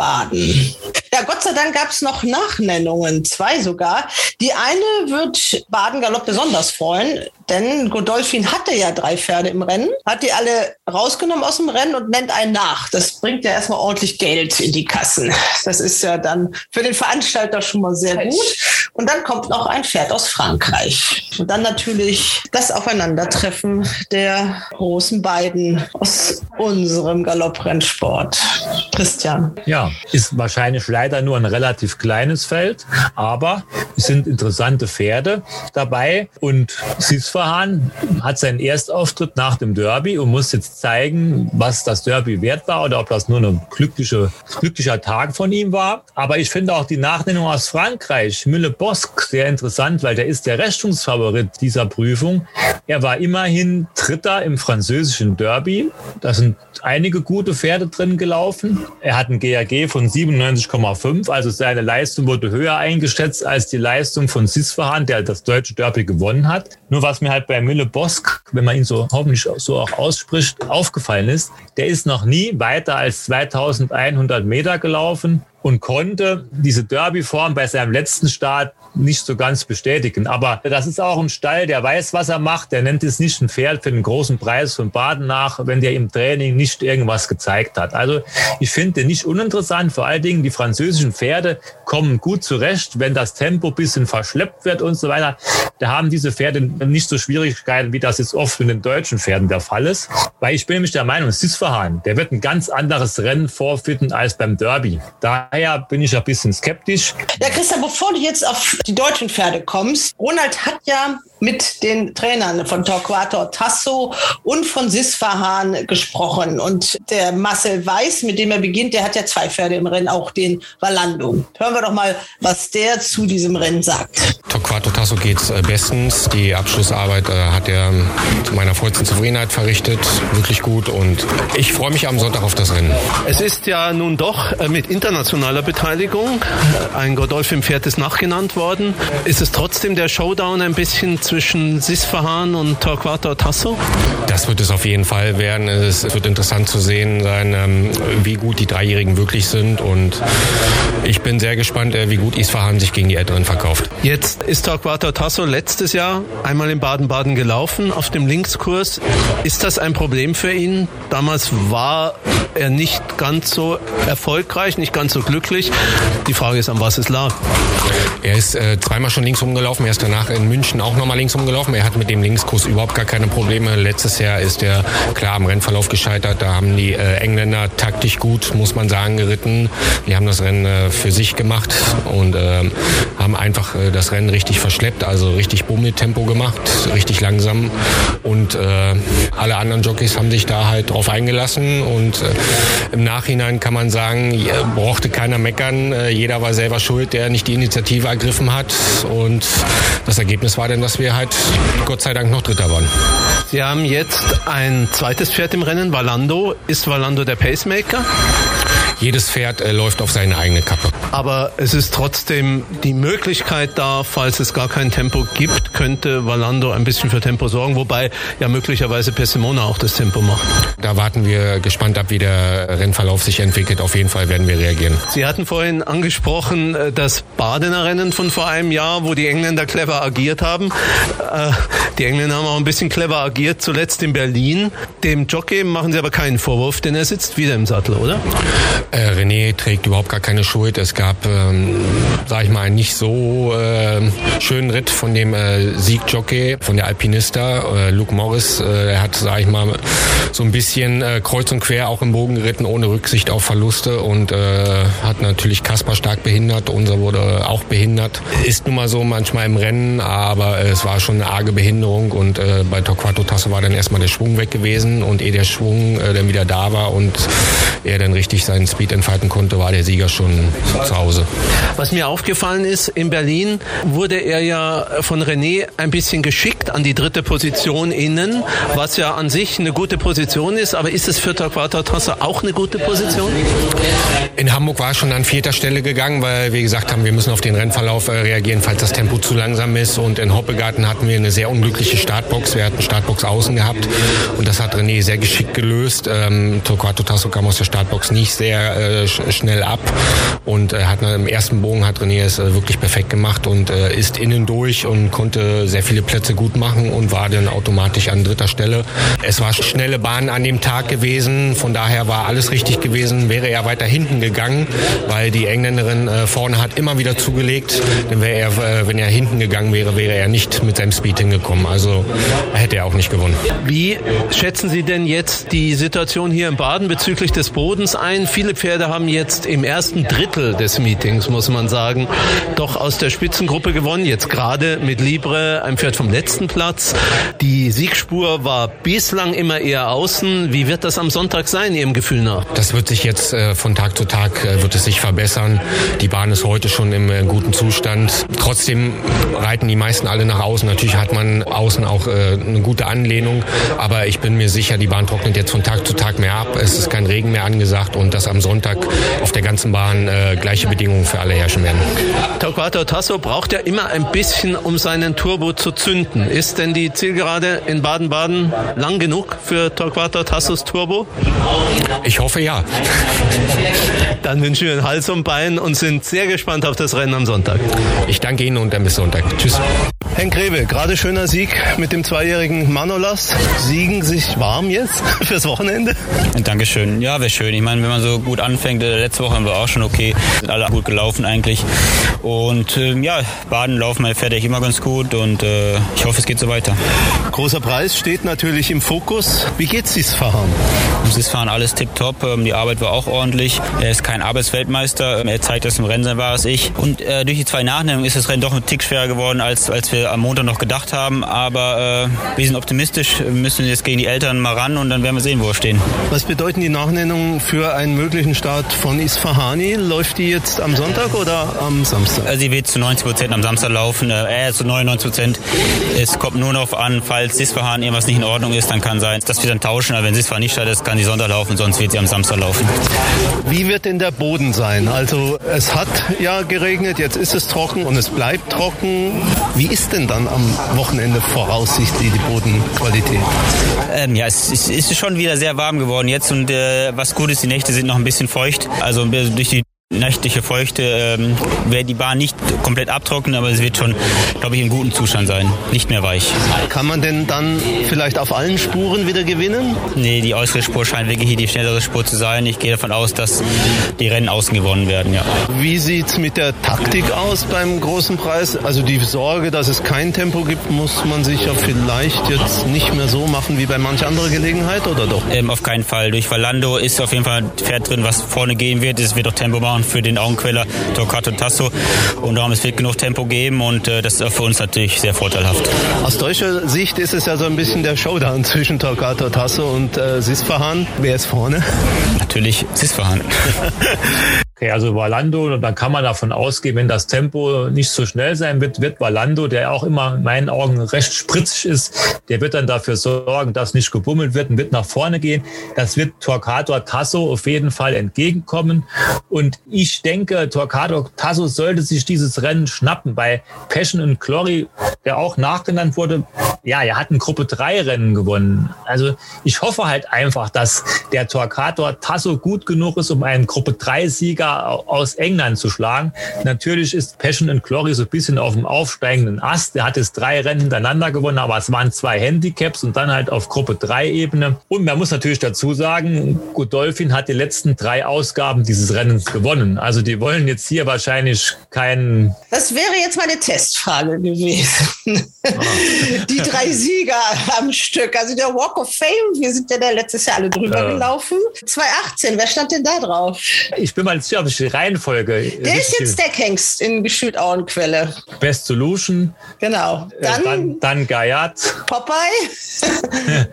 Baden. Ja, Gott sei Dank gab es noch Nachnennungen, zwei sogar. Die eine wird Baden Galopp besonders freuen, denn Godolphin hatte ja drei Pferde im Rennen, hat die alle rausgenommen aus dem Rennen und nennt einen nach. Das bringt ja erstmal ordentlich Geld in die Kassen. Das ist ja dann für den Veranstalter schon mal sehr gut. Und dann kommt noch ein Pferd aus Frankreich. Und dann natürlich das Aufeinandertreffen der großen beiden aus unserem Galopprennsport. Christian. Ja, ist wahrscheinlich leider nur ein relativ kleines Feld, aber es sind interessante Pferde dabei und Sisfahan hat seinen Erstauftritt nach dem Derby und muss jetzt zeigen, was das Derby wert war oder ob das nur ein glückliche, glücklicher Tag von ihm war. Aber ich finde auch die Nachnennung aus Frankreich, Mülle Bosque, sehr interessant, weil der ist der Rechnungsfavorit dieser Prüfung. Er war immerhin Dritter im französischen Derby. Da sind einige gute Pferde drin gelaufen. Er hat ein GAG von 97,5 2,5. Also seine Leistung wurde höher eingeschätzt als die Leistung von Sisfahan, der das deutsche Derby gewonnen hat. Nur was mir halt bei Mille Bosk, wenn man ihn so hoffentlich so auch ausspricht, aufgefallen ist, der ist noch nie weiter als 2100 Meter gelaufen und konnte diese Derby-Form bei seinem letzten Start nicht so ganz bestätigen. Aber das ist auch ein Stall, der weiß, was er macht. Der nennt es nicht ein Pferd für den großen Preis von Baden nach, wenn der im Training nicht irgendwas gezeigt hat. Also ich finde nicht uninteressant. Vor allen Dingen die französischen Pferde kommen gut zurecht, wenn das Tempo bisschen verschleppt wird und so weiter. Da haben diese Pferde nicht so Schwierigkeiten, wie das jetzt oft mit den deutschen Pferden der Fall ist. Weil ich bin nämlich der Meinung, Sisfahan, der wird ein ganz anderes Rennen vorfinden als beim Derby. Daher bin ich ein bisschen skeptisch. Ja, Christian, bevor du jetzt auf die deutschen Pferde kommst, Ronald hat ja mit den Trainern von Torquato Tasso und von Sisfahan gesprochen. Und der Marcel Weiß, mit dem er beginnt, der hat ja zwei Pferde im Rennen, auch den Valando. Hören wir doch mal, was der zu diesem Rennen sagt. Torquato Tasso geht's äh, bestens. Die Abschlussarbeit äh, hat er zu meiner vollsten Zufriedenheit verrichtet. Wirklich gut und ich freue mich am Sonntag auf das Rennen. Es ist ja nun doch äh, mit internationaler Beteiligung. Ein Godolphin-Pferd ist nachgenannt worden. Ist es trotzdem der Showdown ein bisschen zwischen Sisfahan und Torquato Tasso? Das wird es auf jeden Fall werden. Es wird interessant zu sehen sein, ähm, wie gut die Dreijährigen wirklich sind und ich bin sehr gespannt, wie gut Isfahan sich gegen die Älteren verkauft. Jetzt ist Torquato Tasso letztes Jahr einmal in Baden-Baden gelaufen auf dem Linkskurs. Ist das ein Problem für ihn? Damals war er nicht ganz so erfolgreich, nicht ganz so glücklich. Die Frage ist, an was es lag. Er ist äh, zweimal schon links rumgelaufen, er ist danach in München auch nochmal links rumgelaufen. Er hat mit dem Linkskurs überhaupt gar keine Probleme. Letztes Jahr ist er klar am Rennverlauf gescheitert. Da haben die äh, Engländer taktisch gut, muss man sagen, geritten. Die haben das Rennen äh, für sich gemacht und äh, haben einfach äh, das Rennen richtig verschleppt, also richtig Bummeltempo gemacht, richtig langsam. Und äh, alle anderen Jockeys haben sich da halt drauf eingelassen und äh, im Nachhinein kann man sagen, brauchte keiner meckern. Jeder war selber schuld, der nicht die Initiative ergriffen hat. Und das Ergebnis war dann, dass wir halt Gott sei Dank noch Dritter waren. Sie haben jetzt ein zweites Pferd im Rennen, Valando. Ist Valando der Pacemaker? Jedes Pferd äh, läuft auf seine eigene Kappe. Aber es ist trotzdem die Möglichkeit da, falls es gar kein Tempo gibt, könnte Valando ein bisschen für Tempo sorgen, wobei ja möglicherweise Pessimona auch das Tempo macht. Da warten wir gespannt ab, wie der Rennverlauf sich entwickelt. Auf jeden Fall werden wir reagieren. Sie hatten vorhin angesprochen äh, das Badener Rennen von vor einem Jahr, wo die Engländer clever agiert haben. Äh, die Engländer haben auch ein bisschen clever agiert, zuletzt in Berlin. Dem Jockey machen Sie aber keinen Vorwurf, denn er sitzt wieder im Sattel, oder? Äh, René trägt überhaupt gar keine Schuld. Es gab, ähm, sag ich mal, einen nicht so äh, schönen Ritt von dem äh, Siegjockey, von der Alpinista, äh, Luke Morris. Äh, er hat, sag ich mal, so ein bisschen äh, kreuz und quer auch im Bogen geritten, ohne Rücksicht auf Verluste und äh, hat natürlich Kaspar stark behindert. Unser wurde auch behindert. Ist nun mal so manchmal im Rennen, aber äh, es war schon eine arge Behinderung und äh, bei Torquato Tasso war dann erstmal der Schwung weg gewesen und ehe der Schwung äh, dann wieder da war und er dann richtig seinen Speed entfalten konnte, war der Sieger schon zu Hause. Was mir aufgefallen ist, in Berlin wurde er ja von René ein bisschen geschickt an die dritte Position innen, was ja an sich eine gute Position ist, aber ist es für Torquato Tasso auch eine gute Position? In Hamburg war er schon an vierter Stelle gegangen, weil wir gesagt haben, wir müssen auf den Rennverlauf äh, reagieren, falls das Tempo zu langsam ist. Und in Hoppegarten hatten wir eine sehr unglückliche Startbox. Wir hatten Startbox außen gehabt und das hat René sehr geschickt gelöst. Ähm, Torquato Tasso kam aus der Startbox nicht sehr äh, sch schnell ab und äh, hat im ersten Bogen hat René es äh, wirklich perfekt gemacht und äh, ist innen durch und konnte sehr viele Plätze gut machen und war dann automatisch an dritter Stelle. Es war schnelle Bahn an dem Tag gewesen, von daher war alles richtig gewesen. Wäre er weiter hinten gegangen, weil die Engländerin äh, vorne hat immer wieder zugelegt, dann wäre er, äh, wenn er hinten gegangen wäre, wäre er nicht mit seinem Speed hingekommen. Also hätte er auch nicht gewonnen. Wie schätzen Sie denn jetzt die Situation hier in Baden bezüglich des Bodens ein? Viele Pferde haben jetzt im ersten Drittel des Meetings, muss man sagen, doch aus der Spitzengruppe gewonnen. Jetzt gerade mit Libre, ein Pferd vom letzten Platz. Die Siegspur war bislang immer eher außen. Wie wird das am Sonntag sein, Ihrem Gefühl nach? Das wird sich jetzt äh, von Tag zu Tag äh, wird es sich verbessern. Die Bahn ist heute schon im äh, guten Zustand. Trotzdem reiten die meisten alle nach außen. Natürlich hat man außen auch äh, eine gute Anlehnung, aber ich bin mir sicher, die Bahn trocknet jetzt von Tag zu Tag mehr ab. Es ist kein Regen mehr angesagt und das am Sonntag Sonntag auf der ganzen Bahn äh, gleiche Bedingungen für alle herrschen werden. Torquato Tasso braucht ja immer ein bisschen, um seinen Turbo zu zünden. Ist denn die Zielgerade in Baden-Baden lang genug für Torquato Tassos Turbo? Ich hoffe ja. Dann wünschen wir einen Hals und Bein und sind sehr gespannt auf das Rennen am Sonntag. Ich danke Ihnen und dann bis Sonntag. Tschüss. Henk Grebe, gerade schöner Sieg mit dem zweijährigen Manolas. Siegen sich warm jetzt fürs Wochenende? Dankeschön. Ja, wäre schön. Ich meine, wenn man so gut anfängt, äh, letzte Woche haben wir auch schon okay, sind alle gut gelaufen eigentlich. Und äh, ja, Baden laufen meine Pferde immer ganz gut und äh, ich hoffe, es geht so weiter. Großer Preis steht natürlich im Fokus. Wie geht's Sisfahan? Um Sisfahan alles tipptopp. Ähm, die Arbeit war auch ordentlich. Er ist kein Arbeitsweltmeister. Ähm, er zeigt, dass im Rennen sein wahres Ich. Und äh, durch die zwei Nachnennungen ist das Rennen doch ein Tick schwerer geworden, als, als wir am Montag noch gedacht haben. Aber äh, wir sind optimistisch, wir müssen jetzt gegen die Eltern mal ran und dann werden wir sehen, wo wir stehen. Was bedeuten die Nachnennungen für einen möglichen Start von Isfahani? Läuft die jetzt am Sonntag oder am Samstag? Also sie wird zu 90 Prozent am Samstag laufen, äh, zu 99 Prozent. Es kommt nur noch an, falls Sisfahan irgendwas nicht in Ordnung ist, dann kann sein, dass wir dann tauschen. Aber wenn Sisfahan nicht startet, kann sie Sonntag laufen, sonst wird sie am Samstag laufen. Wie wird denn der Boden sein? Also es hat ja geregnet, jetzt ist es trocken und es bleibt trocken. Wie ist denn dann am Wochenende voraussichtlich die Bodenqualität? Ähm, ja, es, es ist schon wieder sehr warm geworden jetzt und äh, was gut ist, die Nächte sind noch ein bisschen feucht. Also durch die nächtliche Feuchte ähm, wird die Bahn nicht komplett abtrocknen, aber es wird schon, glaube ich, in gutem Zustand sein. Nicht mehr weich. Kann man denn dann vielleicht auf allen Spuren wieder gewinnen? Nee, die äußere Spur scheint wirklich hier die schnellere Spur zu sein. Ich gehe davon aus, dass die Rennen außen gewonnen werden, ja. Wie sieht's mit der Taktik aus beim großen Preis? Also die Sorge, dass es kein Tempo gibt, muss man sich ja vielleicht jetzt nicht mehr so machen wie bei manch anderer Gelegenheit, oder doch? Ähm, auf keinen Fall. Durch Valando ist auf jeden Fall ein Pferd drin, was vorne gehen wird. Es wird auch Tempo machen für den Augenqueller Torquato Tasso. Und darum es wird genug Tempo geben und äh, das ist für uns natürlich sehr vorteilhaft. Aus deutscher Sicht ist es ja so ein bisschen der Showdown zwischen Torquato Tasso und äh, Sisfahan. Wer ist vorne? Natürlich Sisfahan. Okay, also Valando, und dann kann man davon ausgehen, wenn das Tempo nicht so schnell sein wird, wird Valando, der auch immer in meinen Augen recht spritzig ist, der wird dann dafür sorgen, dass nicht gebummelt wird und wird nach vorne gehen. Das wird Torquato Tasso auf jeden Fall entgegenkommen. Und ich denke, Torquato Tasso sollte sich dieses Rennen schnappen. Bei Passion and Glory, der auch nachgenannt wurde, ja, er hat ein Gruppe 3 Rennen gewonnen. Also ich hoffe halt einfach, dass der Torquato Tasso gut genug ist, um einen Gruppe 3 Sieger aus England zu schlagen. Natürlich ist Passion and Glory so ein bisschen auf dem aufsteigenden Ast. Der hat jetzt drei Rennen hintereinander gewonnen, aber es waren zwei Handicaps und dann halt auf Gruppe 3 Ebene. Und man muss natürlich dazu sagen, Godolphin hat die letzten drei Ausgaben dieses Rennens gewonnen. Also die wollen jetzt hier wahrscheinlich keinen. Das wäre jetzt meine Testfrage gewesen. Die drei Sieger am Stück. Also der Walk of Fame, wir sind ja da letztes Jahr alle drüber äh. gelaufen. 2018, wer stand denn da drauf? Ich bin mal sicher, ob ich die Reihenfolge. Der ist jetzt Stackhengst in Geschütauenquelle. Best Solution. Genau. Dann, äh, dann, dann Gayat. Popeye.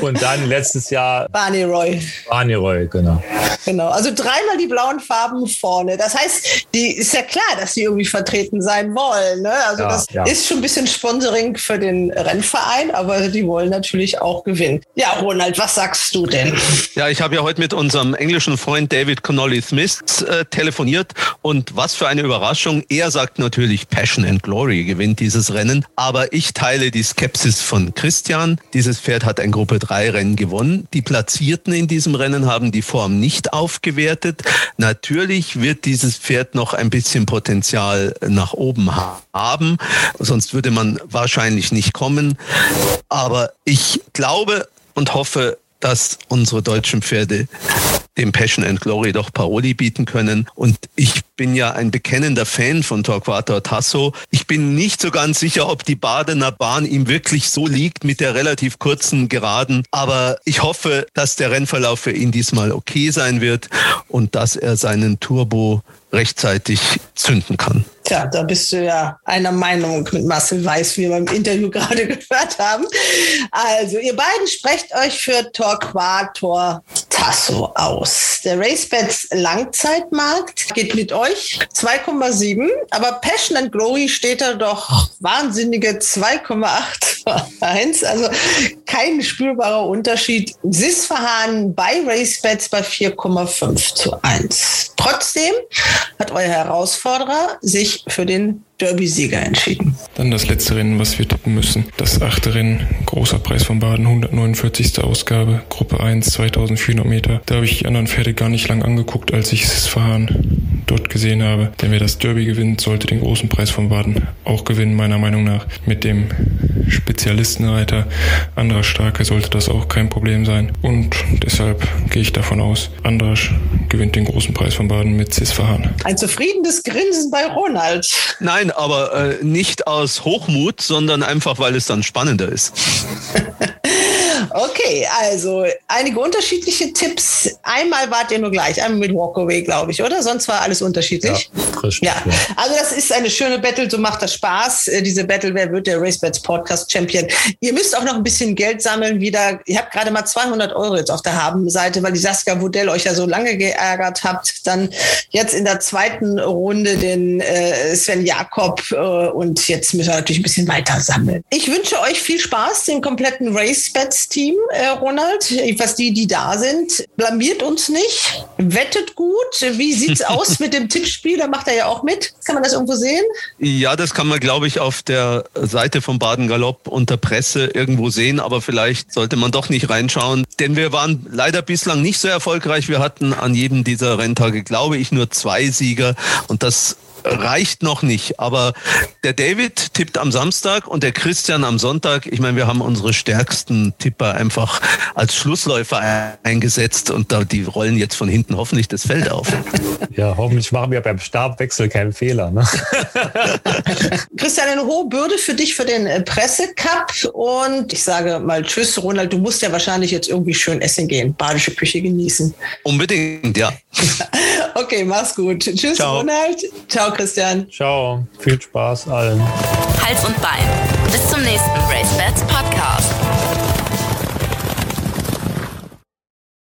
Und dann letztes Jahr Barney Roy. Barney Roy, genau. Genau. Also dreimal die blauen Farben vorne. Das heißt, die ist ja klar, dass die irgendwie vertreten sein wollen. Ne? Also ja, das ja. ist schon ein bisschen Sponsoring für den Rennverein, aber die wollen natürlich auch gewinnen. Ja, Ronald, was sagst du denn? Ja, ich habe ja heute mit unserem englischen Freund David Connolly Smith äh, telefoniert und was für eine Überraschung. Er sagt natürlich, Passion and Glory gewinnt dieses Rennen, aber ich teile die Skepsis von Christian. Dieses Pferd hat ein Gruppe 3 Rennen gewonnen. Die Platzierten in diesem Rennen haben die Form nicht aufgewertet. Natürlich wird dieses Pferd noch ein bisschen Potenzial nach oben haben, sonst würde man wahrscheinlich nicht kommen. Aber ich glaube und hoffe, dass unsere deutschen Pferde dem Passion and Glory doch Paroli bieten können. Und ich bin ja ein bekennender Fan von Torquato Tasso. Ich bin nicht so ganz sicher, ob die Badener Bahn ihm wirklich so liegt mit der relativ kurzen Geraden. Aber ich hoffe, dass der Rennverlauf für ihn diesmal okay sein wird und dass er seinen Turbo rechtzeitig zünden kann. Tja, da bist du ja einer Meinung mit Marcel Weiß, wie wir im Interview gerade gehört haben. Also, ihr beiden sprecht euch für Torquator Tasso aus. Der RaceBets Langzeitmarkt geht mit euch 2,7, aber Passion and Glory steht da doch wahnsinnige 2,8 Also kein spürbarer Unterschied. Sisfahan bei RaceBets bei 4,5 zu 1. Trotzdem hat euer Herausforderer sich für den Derby-Sieger entschieden. Dann das letzte Rennen, was wir tippen müssen. Das achte Rennen, großer Preis von Baden, 149. Ausgabe, Gruppe 1, 2400 Meter. Da habe ich die anderen Pferde gar nicht lang angeguckt, als ich das Fahren dort gesehen habe. Denn wer das Derby gewinnt, sollte den großen Preis von Baden auch gewinnen, meiner Meinung nach. Mit dem Spezialistenreiter anderer Starke sollte das auch kein Problem sein. Und deshalb gehe ich davon aus, Andrasch gewinnt den großen Preis von Baden mit Cisfahan. Ein zufriedenes Grinsen bei Ronald. Nein, aber äh, nicht aus Hochmut, sondern einfach, weil es dann spannender ist. Okay, also einige unterschiedliche Tipps. Einmal wart ihr nur gleich, einmal mit Walkaway, glaube ich, oder? Sonst war alles unterschiedlich. Ja, richtig, ja. also das ist eine schöne Battle, so macht das Spaß. Äh, diese Battle, wer wird der RaceBets Podcast Champion? Ihr müsst auch noch ein bisschen Geld sammeln wieder. Ihr habt gerade mal 200 Euro jetzt auf der Habenseite, weil die Saskia Wodell euch ja so lange geärgert habt. Dann jetzt in der zweiten Runde den äh, Sven Jakob äh, und jetzt müssen wir natürlich ein bisschen weiter sammeln. Ich wünsche euch viel Spaß, dem kompletten RaceBets Team, äh, Ronald, was die, die da sind. Blamiert uns nicht, wettet gut. Wie sieht's aus mit dem Tippspiel? Da macht er ja auch mit. Kann man das irgendwo sehen? Ja, das kann man, glaube ich, auf der Seite von Baden Galopp unter Presse irgendwo sehen, aber vielleicht sollte man doch nicht reinschauen, denn wir waren leider bislang nicht so erfolgreich. Wir hatten an jedem dieser Renntage, glaube ich, nur zwei Sieger und das reicht noch nicht. Aber der David tippt am Samstag und der Christian am Sonntag. Ich meine, wir haben unsere stärksten Tipper einfach als Schlussläufer eingesetzt und da, die rollen jetzt von hinten hoffentlich das Feld auf. Ja, hoffentlich machen wir beim Stabwechsel keinen Fehler. Ne? Christian, eine hohe Bürde für dich für den äh, Pressecup und ich sage mal Tschüss, Ronald. Du musst ja wahrscheinlich jetzt irgendwie schön essen gehen, badische Küche genießen. Unbedingt, ja. okay, mach's gut. Tschüss, Ciao. Ronald. Ciao, Christian. Ciao. Viel Spaß allen. Hals und Bein. Bis zum nächsten Race Bats Podcast.